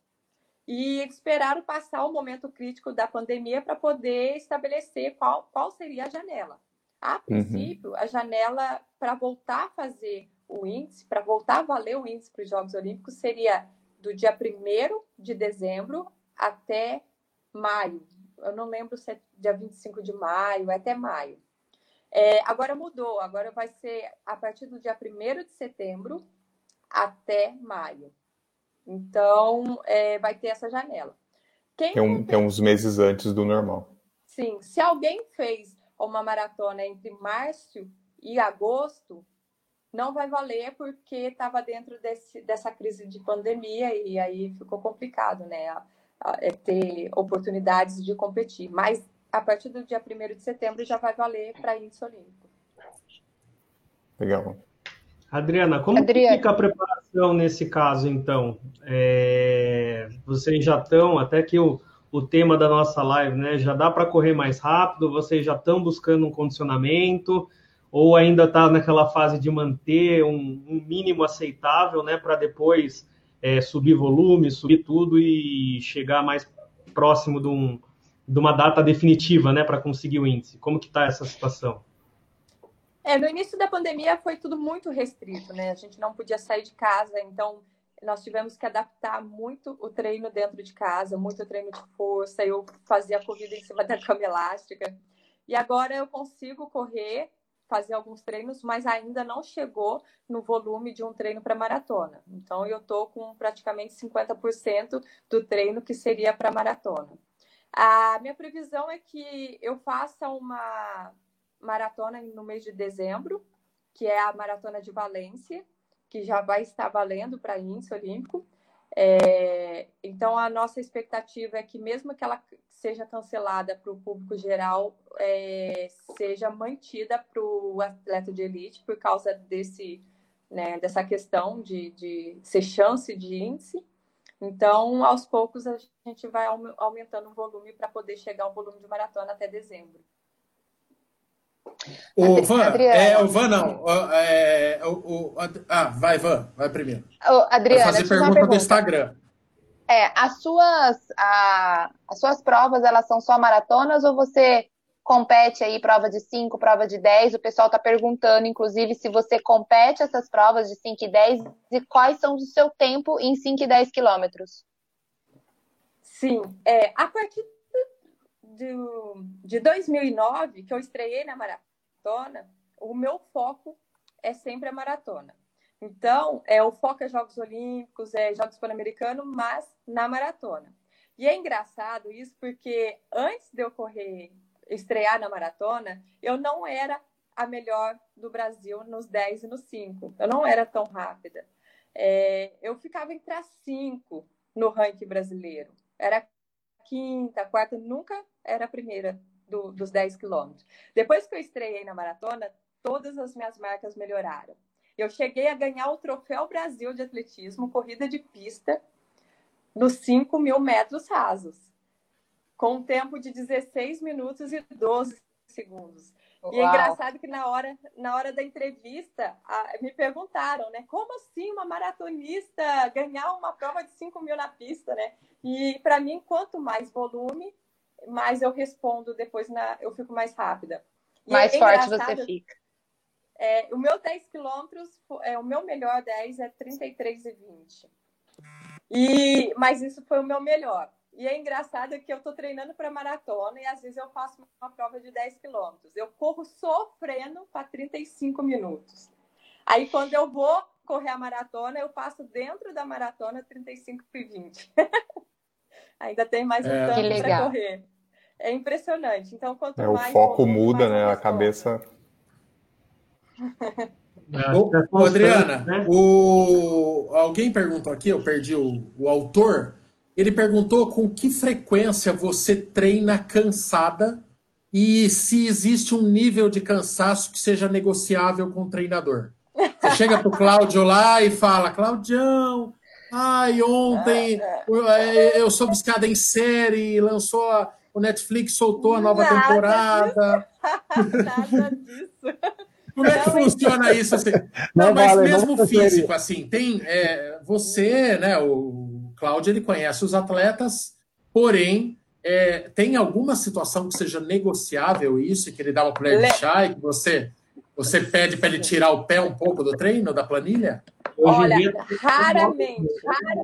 e esperaram passar o momento crítico da pandemia para poder estabelecer qual, qual seria a janela. A uhum. princípio, uhum. a janela para voltar a fazer o índice, para voltar a valer o índice para os Jogos Olímpicos, seria do dia 1 de dezembro até maio. Eu não lembro se é dia 25 de maio, é até maio. É, agora mudou, agora vai ser a partir do dia 1 de setembro até maio. Então, é, vai ter essa janela. Quem tem, um, tem uns meses antes do normal. Sim, se alguém fez uma maratona entre março e agosto, não vai valer porque estava dentro desse, dessa crise de pandemia e aí ficou complicado, né? A, a, é ter oportunidades de competir. Mas a partir do dia 1 de setembro já vai valer para índice olímpico. Legal. Adriana, como Adriana. fica a preparação nesse caso, então? É, vocês já estão, até que o, o tema da nossa live, né? Já dá para correr mais rápido? Vocês já estão buscando um condicionamento? Ou ainda está naquela fase de manter um, um mínimo aceitável, né? Para depois é, subir volume, subir tudo e chegar mais próximo de um, de uma data definitiva, né, para conseguir o índice? Como que está essa situação? É, no início da pandemia foi tudo muito restrito, né? A gente não podia sair de casa, então nós tivemos que adaptar muito o treino dentro de casa, muito treino de força. Eu fazia corrida em cima da cama elástica. E agora eu consigo correr, fazer alguns treinos, mas ainda não chegou no volume de um treino para maratona. Então eu tô com praticamente 50% do treino que seria para maratona. A minha previsão é que eu faça uma maratona no mês de dezembro, que é a Maratona de Valência, que já vai estar valendo para índice olímpico. É, então, a nossa expectativa é que, mesmo que ela seja cancelada para o público geral, é, seja mantida para o atleta de elite, por causa desse, né, dessa questão de, de ser chance de índice. Então, aos poucos, a gente vai aumentando o volume para poder chegar ao volume de maratona até dezembro. O Van, é, o Van não. É, o, o, ah, vai, Van, vai primeiro. Ô, Adriana, vai fazer pergunta, pergunta do Instagram. É, as suas, a, as suas provas, elas são só maratonas ou você compete aí prova de 5, prova de 10. O pessoal está perguntando, inclusive, se você compete essas provas de 5 e 10 e quais são o seu tempo em 5 e 10 quilômetros. Sim, é, a partir do, de 2009, que eu estreiei na maratona, o meu foco é sempre a maratona. Então, é, o foco é Jogos Olímpicos, é Jogos Pan-Americanos, mas na maratona. E é engraçado isso porque antes de eu correr estrear na maratona, eu não era a melhor do Brasil nos 10 e nos 5. Eu não era tão rápida. É, eu ficava entre as 5 no ranking brasileiro. Era quinta, quarta, nunca era a primeira do, dos 10 quilômetros. Depois que eu estreiei na maratona, todas as minhas marcas melhoraram. Eu cheguei a ganhar o Troféu Brasil de Atletismo, corrida de pista, nos 5 mil metros rasos, com um tempo de 16 minutos e 12 segundos. Uau. E é engraçado que na hora, na hora da entrevista a, me perguntaram, né? Como assim uma maratonista ganhar uma prova de 5 mil na pista, né? E para mim, quanto mais volume, mais eu respondo depois, na, eu fico mais rápida. E mais é forte você fica. É, o meu 10 quilômetros, é, o meu melhor 10 é 33 e 20. E, mas isso foi o meu melhor. E é engraçado que eu estou treinando para maratona e às vezes eu faço uma prova de 10 quilômetros. Eu corro sofrendo para 35 minutos. Aí quando eu vou correr a maratona, eu passo dentro da maratona 35 e 20. Ainda tem mais um é. tanto para correr. É impressionante. Então, quanto é, mais. O foco muda, né? A cabeça. Ô, Adriana, né? o... alguém perguntou aqui, eu perdi o, o autor. Ele perguntou com que frequência você treina cansada e se existe um nível de cansaço que seja negociável com o treinador. Você chega pro Cláudio lá e fala, Claudião, ai, ontem eu sou buscada em série, lançou a, o Netflix soltou a nova Nada temporada. Disso. Nada disso. Como é que funciona isso? Assim? Não, não mas vale, mesmo físico, assim, tem é, você, né? O Cláudio ele conhece os atletas, porém é, tem alguma situação que seja negociável isso, que ele dá uma colher de chá e que você você pede para ele tirar o pé um pouco do treino, da planilha? Olha, raramente,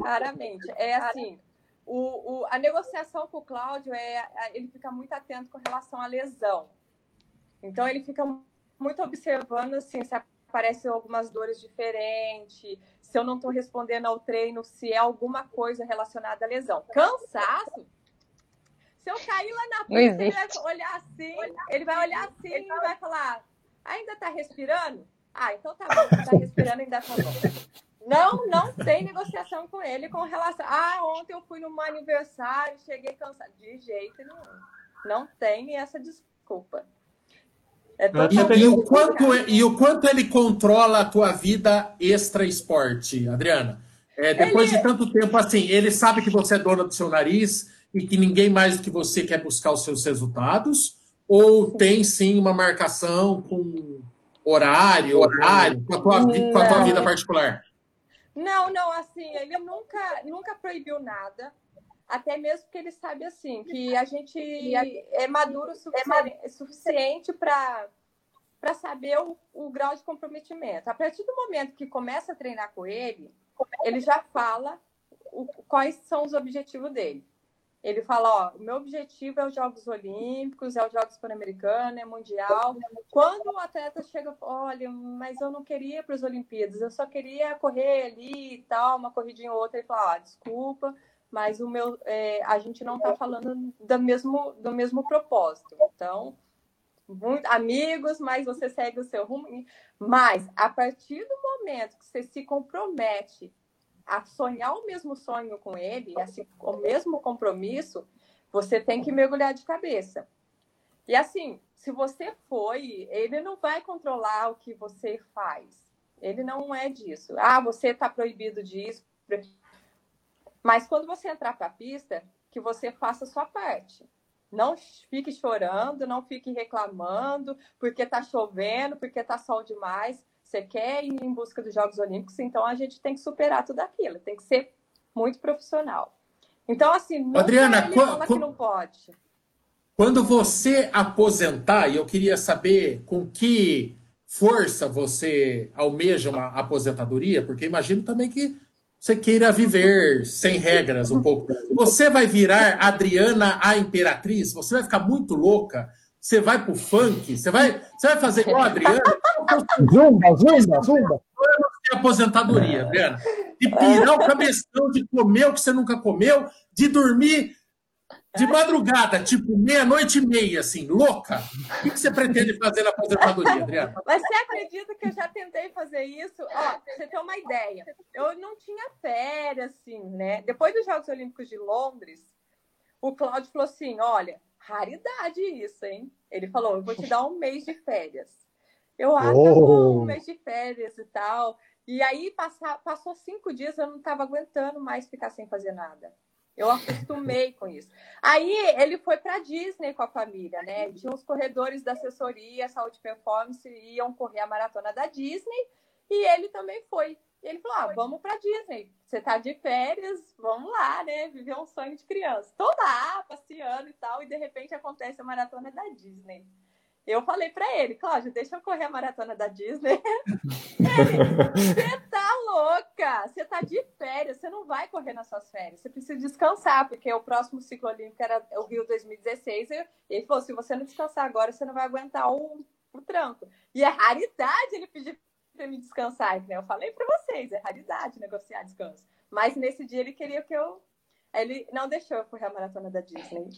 raramente. É assim, o, o, a negociação com o Cláudio é ele fica muito atento com relação à lesão. Então ele fica muito observando assim, se aparecem algumas dores diferentes, se eu não estou respondendo ao treino, se é alguma coisa relacionada à lesão. Cansaço. Se eu cair lá na pista, ele vai olhar assim, ele vai olhar assim e vai falar: ainda está respirando? Ah, então tá bom, está respirando, ainda tá bom. Não, não tem negociação com ele com relação. Ah, ontem eu fui num aniversário, cheguei cansado. De jeito nenhum. Não tem essa desculpa. É e, e, o quanto, e o quanto ele controla a tua vida extra esporte, Adriana? É, depois ele... de tanto tempo assim, ele sabe que você é dona do seu nariz e que ninguém mais do que você quer buscar os seus resultados? Ou tem sim uma marcação com horário, horário, com a tua, com a tua vida particular? Não, não, assim, ele nunca, nunca proibiu nada até mesmo porque ele sabe assim que a gente é maduro o suficiente para para saber o, o, grau de comprometimento. A partir do momento que começa a treinar com ele, ele já fala o, quais são os objetivos dele. Ele fala, ó, o meu objetivo é os Jogos Olímpicos, é os Jogos Pan-Americanos, é Mundial. Quando o atleta chega, olha, mas eu não queria para as Olimpíadas, eu só queria correr ali e tal, uma corridinha ou outra, ele fala, ah, desculpa, mas o meu, é, a gente não está falando do mesmo, do mesmo propósito. Então, muito, amigos, mas você segue o seu rumo. Mas, a partir do momento que você se compromete a sonhar o mesmo sonho com ele, assim, o mesmo compromisso, você tem que mergulhar de cabeça. E assim, se você foi, ele não vai controlar o que você faz. Ele não é disso. Ah, você está proibido disso, mas quando você entrar para a pista, que você faça a sua parte. Não fique chorando, não fique reclamando porque está chovendo, porque está sol demais. Você quer ir em busca dos Jogos Olímpicos, então a gente tem que superar tudo aquilo, tem que ser muito profissional. Então, assim, Adriana, quando, que não pode. Quando você aposentar, e eu queria saber com que força você almeja uma aposentadoria, porque imagino também que você queira viver sem regras um pouco. Você vai virar Adriana a Imperatriz? Você vai ficar muito louca? Você vai pro funk? Você vai, você vai fazer igual a Adriana? Zumba, zumba, zumba. De aposentadoria, Adriana. De pirar o cabeção, de comer o que você nunca comeu, de dormir de madrugada, tipo meia-noite e meia, assim, louca. O que, você pretende fazer na aposentadoria, Adriana? Mas você acredita que eu já tentei fazer isso? Ó, pra você ter uma ideia. Eu não tinha férias, assim, né? Depois dos Jogos Olímpicos de Londres, o Cláudio falou assim: olha, raridade isso, hein? Ele falou: eu vou te dar um mês de férias. Eu acho oh. um mês de férias e tal. E aí passou cinco dias, eu não estava aguentando mais ficar sem fazer nada. Eu acostumei com isso. Aí ele foi para Disney com a família, né? Tinha os corredores da assessoria, saúde e performance, iam correr a maratona da Disney, e ele também foi. E ele falou: ah, vamos para Disney. Você tá de férias, vamos lá, né? Viver um sonho de criança. Tô lá, passeando e tal, e de repente acontece a maratona da Disney. Eu falei para ele, Cláudio, deixa eu correr a maratona da Disney. você tá louca? Você tá de férias, você não vai correr nas suas férias. Você precisa descansar, porque o próximo ciclo olímpico era o Rio 2016. E ele falou: se você não descansar agora, você não vai aguentar o, o tranco. E é raridade ele pedir para me descansar. Né? Eu falei para vocês, é raridade negociar descanso. Mas nesse dia ele queria que eu ele não deixou eu correr a maratona da Disney.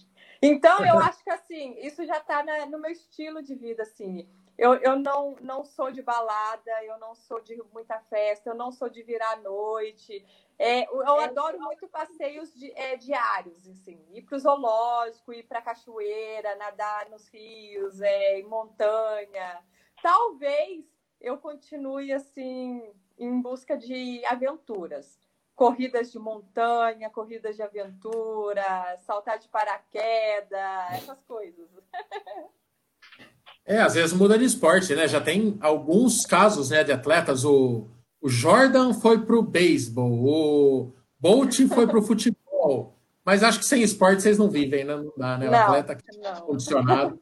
Então, eu acho que, assim, isso já está no meu estilo de vida, assim. Eu, eu não, não sou de balada, eu não sou de muita festa, eu não sou de virar à noite. É, eu adoro muito passeios di, é, diários, assim. Ir para o zoológico, ir para a cachoeira, nadar nos rios, é, em montanha. Talvez eu continue, assim, em busca de aventuras corridas de montanha, corridas de aventura, saltar de paraquedas, essas coisas. É, às vezes muda de esporte, né? Já tem alguns casos né, de atletas. O, o Jordan foi para o beisebol, o Bolt foi para o futebol. Mas acho que sem esporte vocês não vivem, né? Não dá, né? O atleta que é condicionado.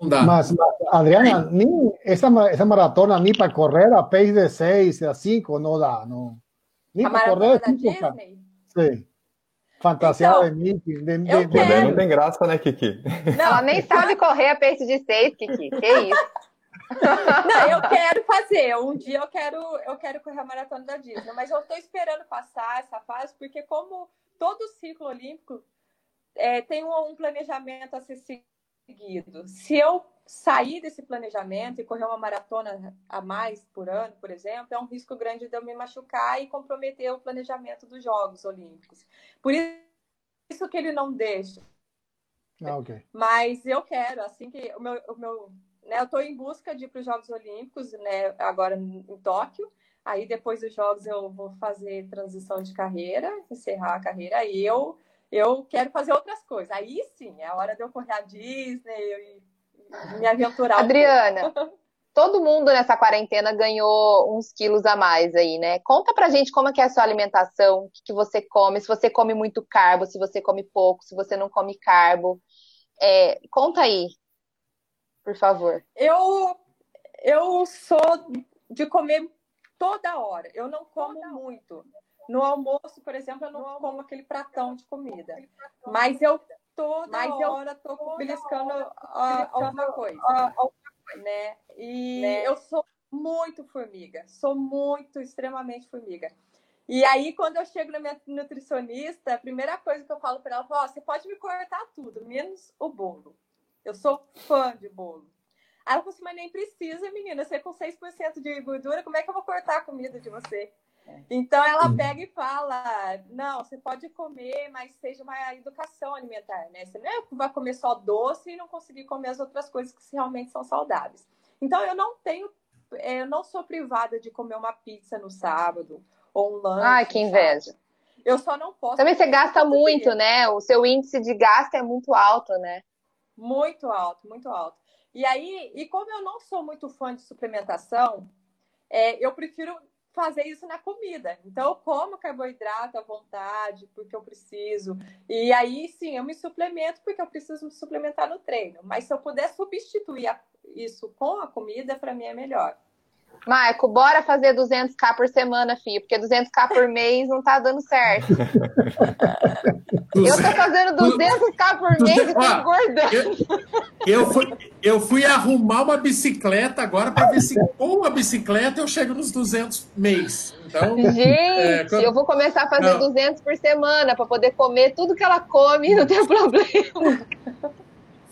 Não dá. Mas, Adriana, nem, essa, essa maratona nem para correr a pace de 6, a 5 não dá. Não. Ni a maratona da Disney? Sim. Fantasiada então, de Mickey. De, de, de, não tem graça, né, Kiki? Não, ela nem sabe correr a pace de seis, Kiki. Que isso? Não, eu quero fazer. Um dia eu quero, eu quero correr a maratona da Disney, mas eu estou esperando passar essa fase, porque como todo ciclo olímpico é, tem um, um planejamento a ser seguido. Se eu sair desse planejamento e correr uma maratona a mais por ano, por exemplo, é um risco grande de eu me machucar e comprometer o planejamento dos Jogos Olímpicos. Por isso que ele não deixa. Ah, okay. Mas eu quero, assim que o meu, o meu né, eu estou em busca de ir para os Jogos Olímpicos, né, agora em Tóquio. Aí depois dos Jogos eu vou fazer transição de carreira, encerrar a carreira. E eu eu quero fazer outras coisas. Aí sim, é a hora de eu correr a Disney me aventurar. Adriana, todo mundo nessa quarentena ganhou uns quilos a mais aí, né? Conta pra gente como é que é a sua alimentação, o que, que você come, se você come muito carbo, se você come pouco, se você não come carbo. É, conta aí, por favor. Eu, eu sou de comer toda hora. Eu não como muito. No almoço, por exemplo, eu não como aquele pratão de comida. Mas eu toda Mas hora eu tô beliscando alguma coisa, né? E né? eu sou muito formiga, sou muito, extremamente formiga. E aí, quando eu chego na minha nutricionista, a primeira coisa que eu falo para ela, oh, você pode me cortar tudo, menos o bolo. Eu sou fã de bolo. Aí ela falou assim, mas nem precisa, menina, você com 6% de gordura, como é que eu vou cortar a comida de você? Então ela uhum. pega e fala: não, você pode comer, mas seja uma educação alimentar, né? Você não é vai comer só doce e não conseguir comer as outras coisas que realmente são saudáveis. Então eu não tenho, é, eu não sou privada de comer uma pizza no sábado ou um lanche. Ai, que inveja. Eu só não posso. Também você gasta muito, né? O seu índice de gasto é muito alto, né? Muito alto, muito alto. E aí, e como eu não sou muito fã de suplementação, é, eu prefiro fazer isso na comida. Então, eu como carboidrato à vontade, porque eu preciso. E aí, sim, eu me suplemento porque eu preciso me suplementar no treino. Mas se eu puder substituir isso com a comida, para mim é melhor. Maico, bora fazer 200k por semana, filho, porque 200k por mês não tá dando certo. eu tô fazendo 200k por mês e tô engordando. Eu, eu, fui, eu fui arrumar uma bicicleta agora para ver se com a bicicleta eu chego nos 200 mês. Então, Gente, é, quando... eu vou começar a fazer não. 200 por semana para poder comer tudo que ela come, não tem problema.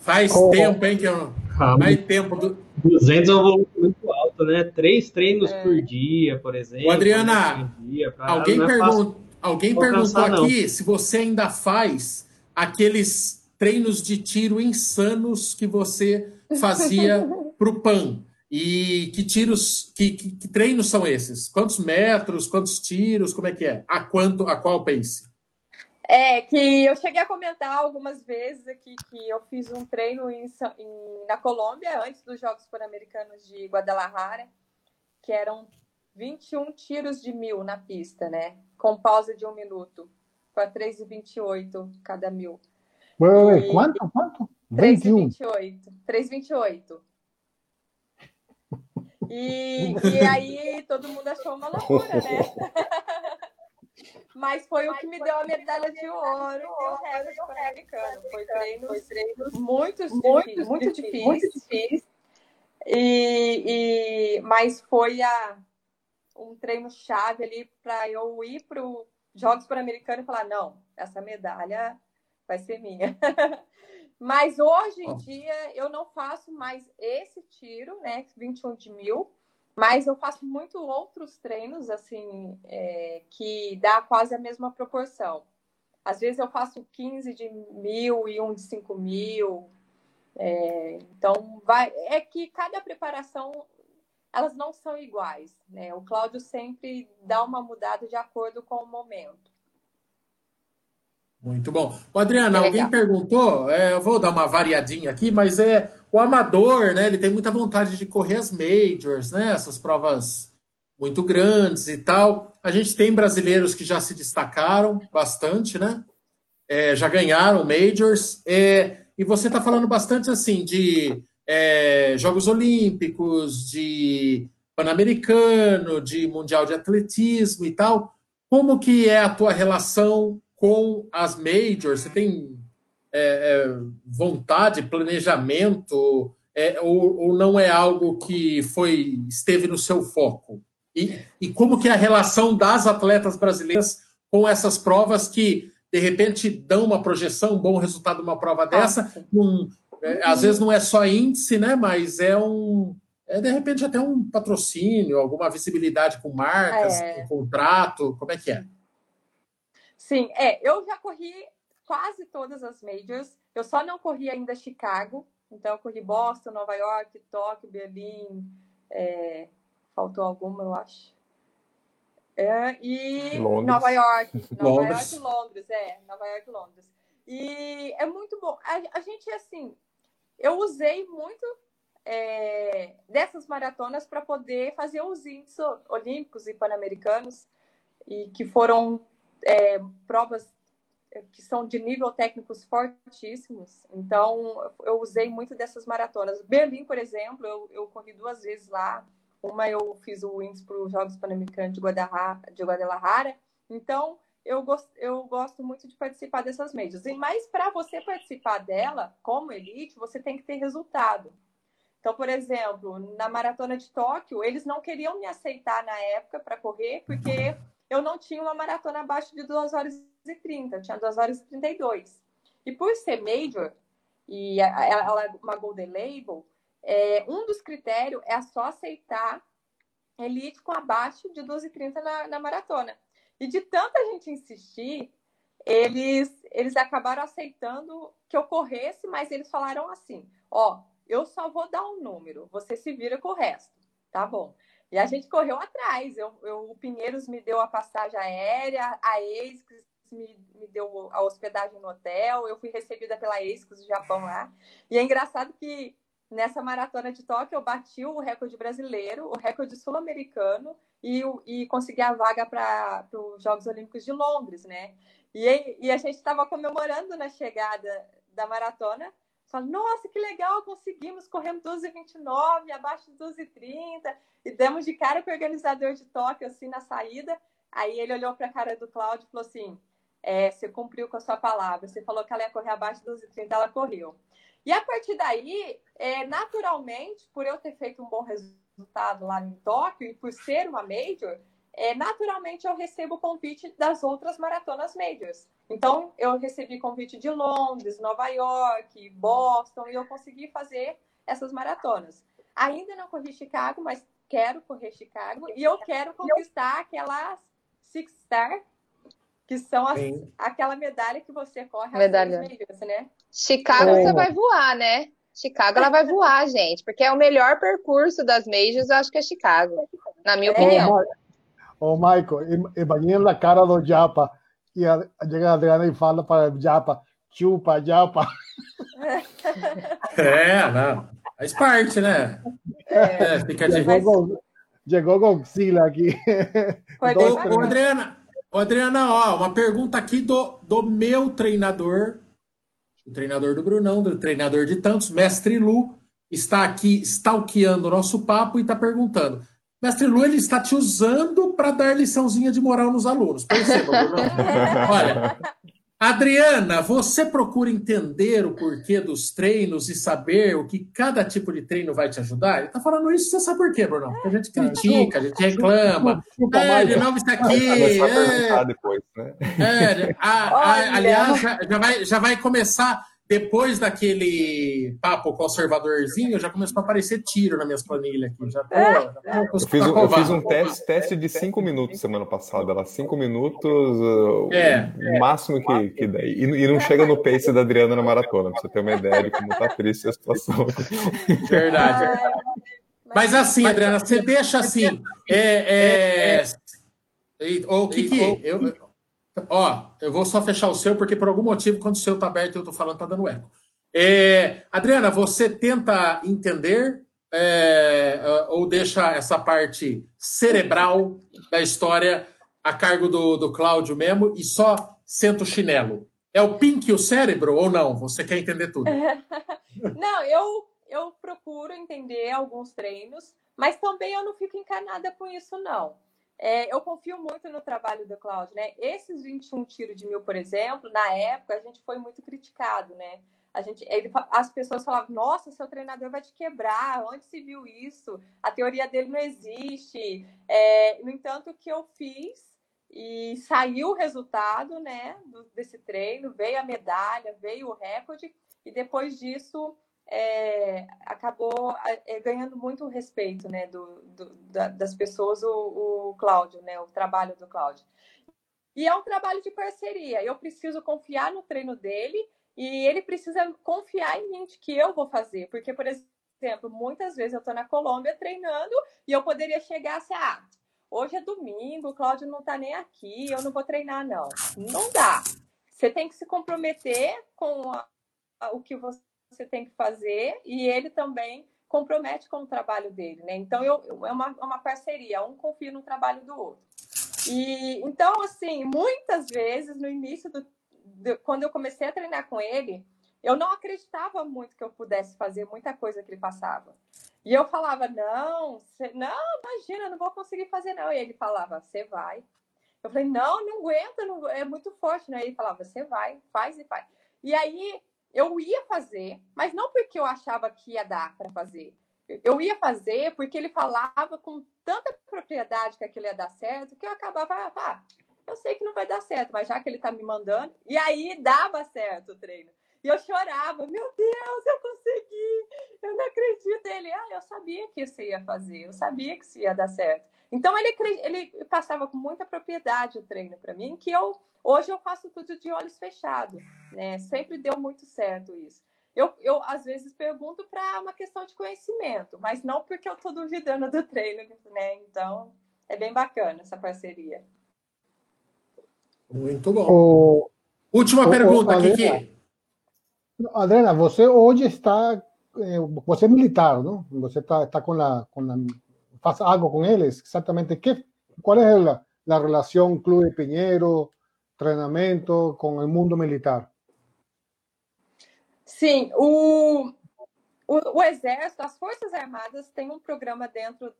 Faz oh. tempo, hein, que eu. Faz tempo. Do... 200 é um volume muito né? Três treinos é. por dia, por exemplo. Adriana, dia, pra... alguém, é pergun alguém perguntou aqui não. se você ainda faz aqueles treinos de tiro insanos que você fazia para o PAN. E que tiros, que, que, que, treinos são esses? Quantos metros, quantos tiros, como é que é? A quanto, a qual pace? É, que eu cheguei a comentar algumas vezes aqui que eu fiz um treino em, em, na Colômbia, antes dos Jogos Pan-Americanos de Guadalajara, que eram 21 tiros de mil na pista, né? Com pausa de um minuto. Foi 3,28 cada mil. Ué, e... Quanto? Quanto? 3,28. 3,28. E, e aí todo mundo achou uma loucura, né? Mas foi o que me deu a medalha de ouro e o recorde pan-americano. Foi treinos, treinos muito, muito, muito difíceis. Muito difícil. E, e, mas foi a, um treino chave ali para eu ir para os Jogos Pan-Americanos e falar: não, essa medalha vai ser minha. Mas hoje em dia eu não faço mais esse tiro, né? 21 de mil, mas eu faço muito outros treinos, assim, é, que dá quase a mesma proporção. Às vezes eu faço 15 de mil e um de 5 mil. É, então, vai, é que cada preparação, elas não são iguais, né? O Cláudio sempre dá uma mudada de acordo com o momento. Muito bom. O Adriana, é alguém perguntou, é, eu vou dar uma variadinha aqui, mas é o amador, né? Ele tem muita vontade de correr as majors, né? Essas provas muito grandes e tal. A gente tem brasileiros que já se destacaram bastante, né? É, já ganharam majors. É, e você está falando bastante assim de é, Jogos Olímpicos, de Pan-Americano, de Mundial de Atletismo e tal. Como que é a tua relação com as majors? Você tem é, é, vontade, planejamento, é, ou, ou, não é algo que foi esteve no seu foco? E, e como que é a relação das atletas brasileiras com essas provas que, de repente, dão uma projeção, um bom resultado numa prova dessa? Um, é, às vezes não é só índice, né? Mas é um... É, de repente, até um patrocínio, alguma visibilidade com marcas, é. com contrato, como é que é? Sim, é, eu já corri quase todas as majors. Eu só não corri ainda Chicago. Então, eu corri Boston, Nova York, Tóquio, Berlim. É, faltou alguma, eu acho. É, e Londres. Nova York. Nova Londres. York Londres, é. Nova York Londres. E é muito bom. A, a gente, assim, eu usei muito é, dessas maratonas para poder fazer os índices olímpicos e pan-americanos, e que foram é, provas é, que são de nível técnicos fortíssimos. Então, eu usei muito dessas maratonas. Berlim, por exemplo, eu, eu corri duas vezes lá. Uma eu fiz o índice para os Jogos Pan-Americanos de Guadalajara, de Guadalajara. Então, eu gosto, eu gosto muito de participar dessas médias. E mais para você participar dela, como elite, você tem que ter resultado. Então, por exemplo, na maratona de Tóquio, eles não queriam me aceitar na época para correr, porque eu não tinha uma maratona abaixo de 2 horas e 30, eu tinha 2 horas e 32. E por ser major, e ela é uma Golden Label, é, um dos critérios é só aceitar elite com abaixo de 2,30 na, na maratona. E de tanta gente insistir, eles, eles acabaram aceitando que eu corresse, mas eles falaram assim: ó, eu só vou dar um número, você se vira com o resto, tá bom? E a gente correu atrás. Eu, eu, o Pinheiros me deu a passagem aérea, a ASICS me, me deu a hospedagem no hotel, eu fui recebida pela ASICS do Japão lá. E é engraçado que nessa maratona de Tóquio eu bati o recorde brasileiro, o recorde sul-americano e, e consegui a vaga para os Jogos Olímpicos de Londres, né? E, e a gente estava comemorando na chegada da maratona Fala, nossa, que legal, conseguimos, corremos 12,29, abaixo de 12,30, e demos de cara com o organizador de Tóquio, assim, na saída. Aí ele olhou para a cara do Cláudio e falou assim: é, você cumpriu com a sua palavra, você falou que ela ia correr abaixo de 12,30, ela correu. E a partir daí, é, naturalmente, por eu ter feito um bom resultado lá em Tóquio e por ser uma major, é, naturalmente eu recebo o convite das outras maratonas majors. Então, eu recebi convite de Londres, Nova York, Boston, e eu consegui fazer essas maratonas. Ainda não corri Chicago, mas quero correr Chicago e eu quero conquistar aquelas Six Star, que são as, aquela medalha que você corre medalha. Majors, né? Chicago é. você vai voar, né? Chicago ela vai voar, gente, porque é o melhor percurso das majors, eu acho que é Chicago, na minha opinião. Ô, oh, Michael, imagina a cara do Japa e a, a Adriana e fala para Japa, chupa, Japa. É, não. Faz parte, né? É, é fica de... Chegou, chegou Godzilla aqui. Ô, ô, Adriana, ô, Adriana, ó, uma pergunta aqui do, do meu treinador, o treinador do Brunão, do treinador de tantos, mestre Lu, está aqui stalkeando o nosso papo e está perguntando. Mestre Lu, ele está te usando para dar liçãozinha de moral nos alunos. Perceba. Olha, Adriana, você procura entender o porquê dos treinos e saber o que cada tipo de treino vai te ajudar? Ele está falando isso, você sabe por quê, Bruno? Porque a gente critica, a gente reclama. É, de novo isso aqui. É, depois, né? é, a, a, aliás, já, já, vai, já vai começar depois daquele papo conservadorzinho, já começou a aparecer tiro nas minhas planilhas aqui. Já tô, já tô eu, fiz um, eu fiz um teste, teste de cinco minutos semana passada. Lá, cinco minutos, uh, é, o é. máximo que, que der. E, e, não chega no pace da Adriana na maratona, pra você ter uma ideia de como tá triste a situação. Verdade. Mas assim, Adriana, você deixa assim. É, é, o que que eu, Ó, eu vou só fechar o seu, porque por algum motivo, quando o seu tá aberto eu tô falando, tá dando eco. É, Adriana, você tenta entender é, ou deixa essa parte cerebral da história a cargo do, do Cláudio mesmo e só senta o chinelo? É o pink o cérebro ou não? Você quer entender tudo? não, eu, eu procuro entender alguns treinos, mas também eu não fico encanada com isso, não. É, eu confio muito no trabalho do Cláudio, né? Esses 21 tiros de mil, por exemplo, na época a gente foi muito criticado, né? A gente, ele, as pessoas falavam, nossa, seu treinador vai te quebrar, onde se viu isso? A teoria dele não existe. É, no entanto, o que eu fiz e saiu o resultado, né, desse treino, veio a medalha, veio o recorde, e depois disso é, acabou é, ganhando muito respeito né, do, do da, das pessoas, o, o Cláudio, né, o trabalho do Cláudio. E é um trabalho de parceria. Eu preciso confiar no treino dele e ele precisa confiar em mim de que eu vou fazer. Porque, por exemplo, muitas vezes eu estou na Colômbia treinando e eu poderia chegar assim, ah, hoje é domingo, o Cláudio não está nem aqui, eu não vou treinar, não. Não dá. Você tem que se comprometer com a, a, o que você você tem que fazer e ele também compromete com o trabalho dele, né? Então eu, é uma, é uma parceria, um confia no trabalho do outro. E então assim, muitas vezes no início do, de, quando eu comecei a treinar com ele, eu não acreditava muito que eu pudesse fazer muita coisa que ele passava. E eu falava, não, cê, não, imagina, não vou conseguir fazer não. E ele falava, você vai. Eu falei, não, não aguenta, não, é muito forte, né? Ele falava, você vai, faz e faz. E aí eu ia fazer, mas não porque eu achava que ia dar para fazer. Eu ia fazer porque ele falava com tanta propriedade que aquilo ia dar certo, que eu acabava, ah, eu sei que não vai dar certo, mas já que ele está me mandando, e aí dava certo o treino. E eu chorava, meu Deus, eu consegui, eu não acredito. Ele, ah, eu sabia que isso ia fazer, eu sabia que isso ia dar certo. Então ele, ele passava com muita propriedade o treino para mim, que eu Hoje eu faço tudo de olhos fechados, né? Sempre deu muito certo isso. Eu, eu às vezes pergunto para uma questão de conhecimento, mas não porque eu estou duvidando do treino, né? Então é bem bacana essa parceria. Muito bom. O... Última o, pergunta, aqui. Kiki. Adriana, você hoje está, eh, você é militar, não? Você está, está com a, com a, faz algo com eles, exatamente. Que, qual é a, a relação Clube Pinheiro? treinamento com o mundo militar? Sim, o, o, o, Exército, as Forças Armadas têm um programa dentro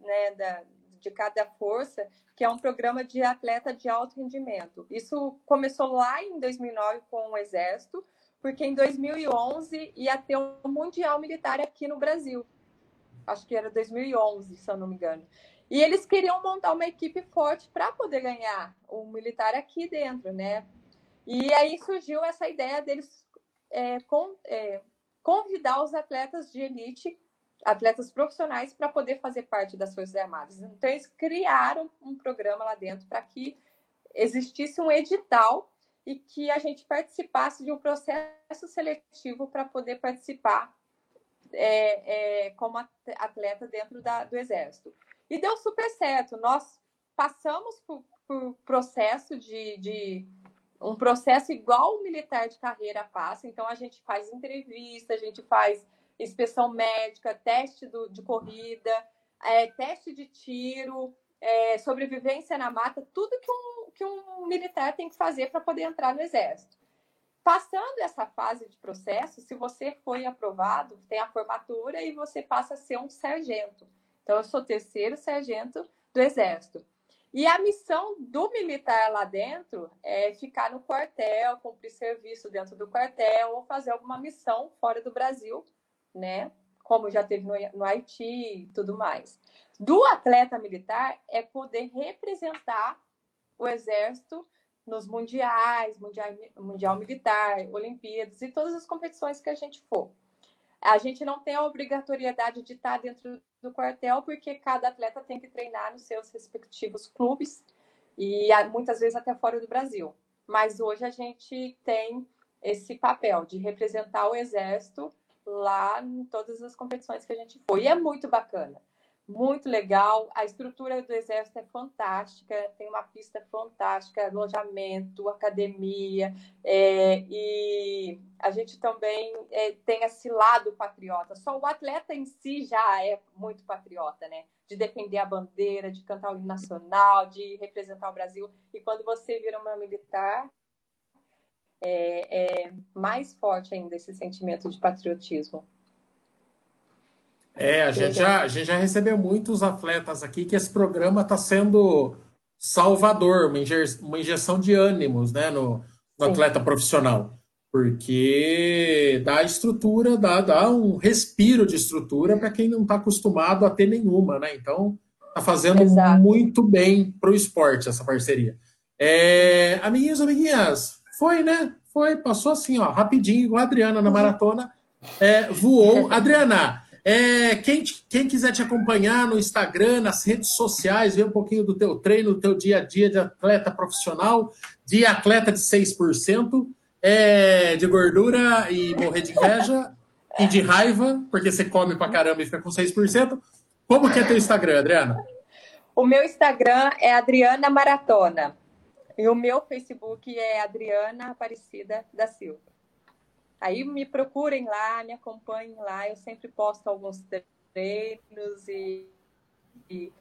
né, da, de cada força, que é um programa de atleta de alto rendimento. Isso começou lá em 2009 com o Exército, porque em 2011 ia ter um Mundial Militar aqui no Brasil. Acho que era 2011, se eu não me engano. E eles queriam montar uma equipe forte para poder ganhar o militar aqui dentro, né? E aí surgiu essa ideia deles é, com, é, convidar os atletas de elite, atletas profissionais, para poder fazer parte das Forças Armadas. Então, eles criaram um programa lá dentro para que existisse um edital e que a gente participasse de um processo seletivo para poder participar é, é, como atleta dentro da, do Exército. E deu super certo. Nós passamos por, por processo de, de um processo igual o militar de carreira passa. Então, a gente faz entrevista, a gente faz inspeção médica, teste do, de corrida, é, teste de tiro, é, sobrevivência na mata, tudo que um, que um militar tem que fazer para poder entrar no exército. Passando essa fase de processo, se você foi aprovado, tem a formatura e você passa a ser um sargento. Então, eu sou terceiro sargento do exército. E a missão do militar lá dentro é ficar no quartel, cumprir serviço dentro do quartel ou fazer alguma missão fora do Brasil, né? Como já teve no, no Haiti e tudo mais. Do atleta militar é poder representar o exército nos mundiais, mundial, mundial militar, Olimpíadas e todas as competições que a gente for. A gente não tem a obrigatoriedade de estar dentro do quartel, porque cada atleta tem que treinar nos seus respectivos clubes e muitas vezes até fora do Brasil. Mas hoje a gente tem esse papel de representar o exército lá em todas as competições que a gente foi. E é muito bacana muito legal. A estrutura do Exército é fantástica, tem uma pista fantástica, alojamento, academia, é, e a gente também é, tem esse lado patriota. Só o atleta em si já é muito patriota, né? De defender a bandeira, de cantar o hino nacional, de representar o Brasil. E quando você vira uma militar, é, é mais forte ainda esse sentimento de patriotismo. É, a gente, já, a gente já recebeu muitos atletas aqui que esse programa está sendo salvador, uma, inje, uma injeção de ânimos né, no, no atleta profissional. Porque dá estrutura, dá, dá um respiro de estrutura para quem não está acostumado a ter nenhuma, né? Então, está fazendo Exato. muito bem para o esporte essa parceria. É, amiguinhos, amiguinhas, foi, né? Foi, passou assim, ó, rapidinho, igual a Adriana na uhum. maratona, é, voou. Adriana, é, quem, quem quiser te acompanhar no Instagram, nas redes sociais, ver um pouquinho do teu treino, do teu dia a dia de atleta profissional, de atleta de 6%, é, de gordura e morrer de inveja e de raiva, porque você come pra caramba e fica com 6%. Como que é teu Instagram, Adriana? O meu Instagram é Adriana Maratona. E o meu Facebook é Adriana Aparecida da Silva. Aí me procurem lá, me acompanhem lá. Eu sempre posto alguns treinos e, e,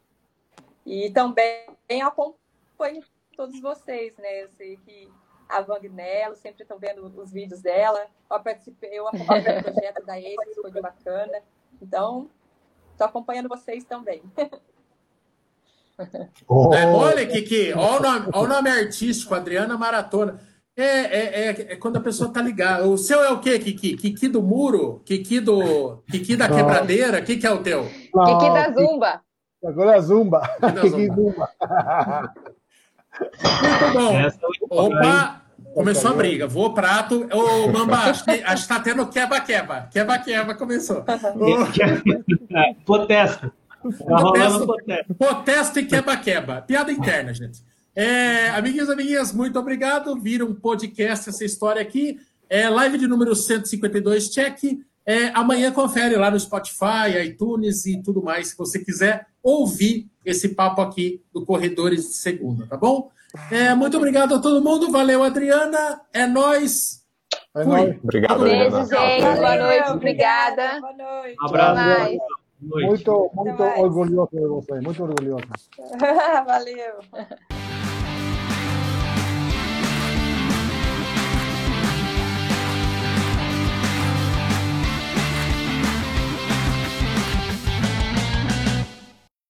e também acompanho todos vocês, né? Eu sei que a Vagnello, sempre estão vendo os vídeos dela. Eu participei, eu acompanhei o projeto da ACE, foi bacana. Então, estou acompanhando vocês também. Oh. É, olha, Kiki, olha o, nome, olha o nome artístico, Adriana Maratona. É, é, é, é, quando a pessoa tá ligada. O seu é o quê, Kiki? Kiki do muro? Kiki do. Kiki da quebradeira? O que, que é o teu? Não, Kiki da Zumba. Agora é Zumba. Kiki Zumba. Muito bom. É Opa! Começou a briga. Vou prato. Ô, Mamba, acho que, acho que tá tendo queba-queba. Queba-queba começou. Protesto. Tá protesto, protesto e queba-queba. Piada interna, gente. É, amiguinhos, amiguinhas, muito obrigado. Viram um podcast essa história aqui. É, live de número 152, check. É, amanhã confere lá no Spotify, iTunes e tudo mais, se você quiser ouvir esse papo aqui do Corredores de Segunda, tá bom? É, muito obrigado a todo mundo. Valeu, Adriana. É nós. É nóis. Obrigado, Beijo, gente. Boa noite. Obrigada. Boa noite. Um abraço. Muito, muito orgulhoso de você. Muito orgulhoso. Valeu.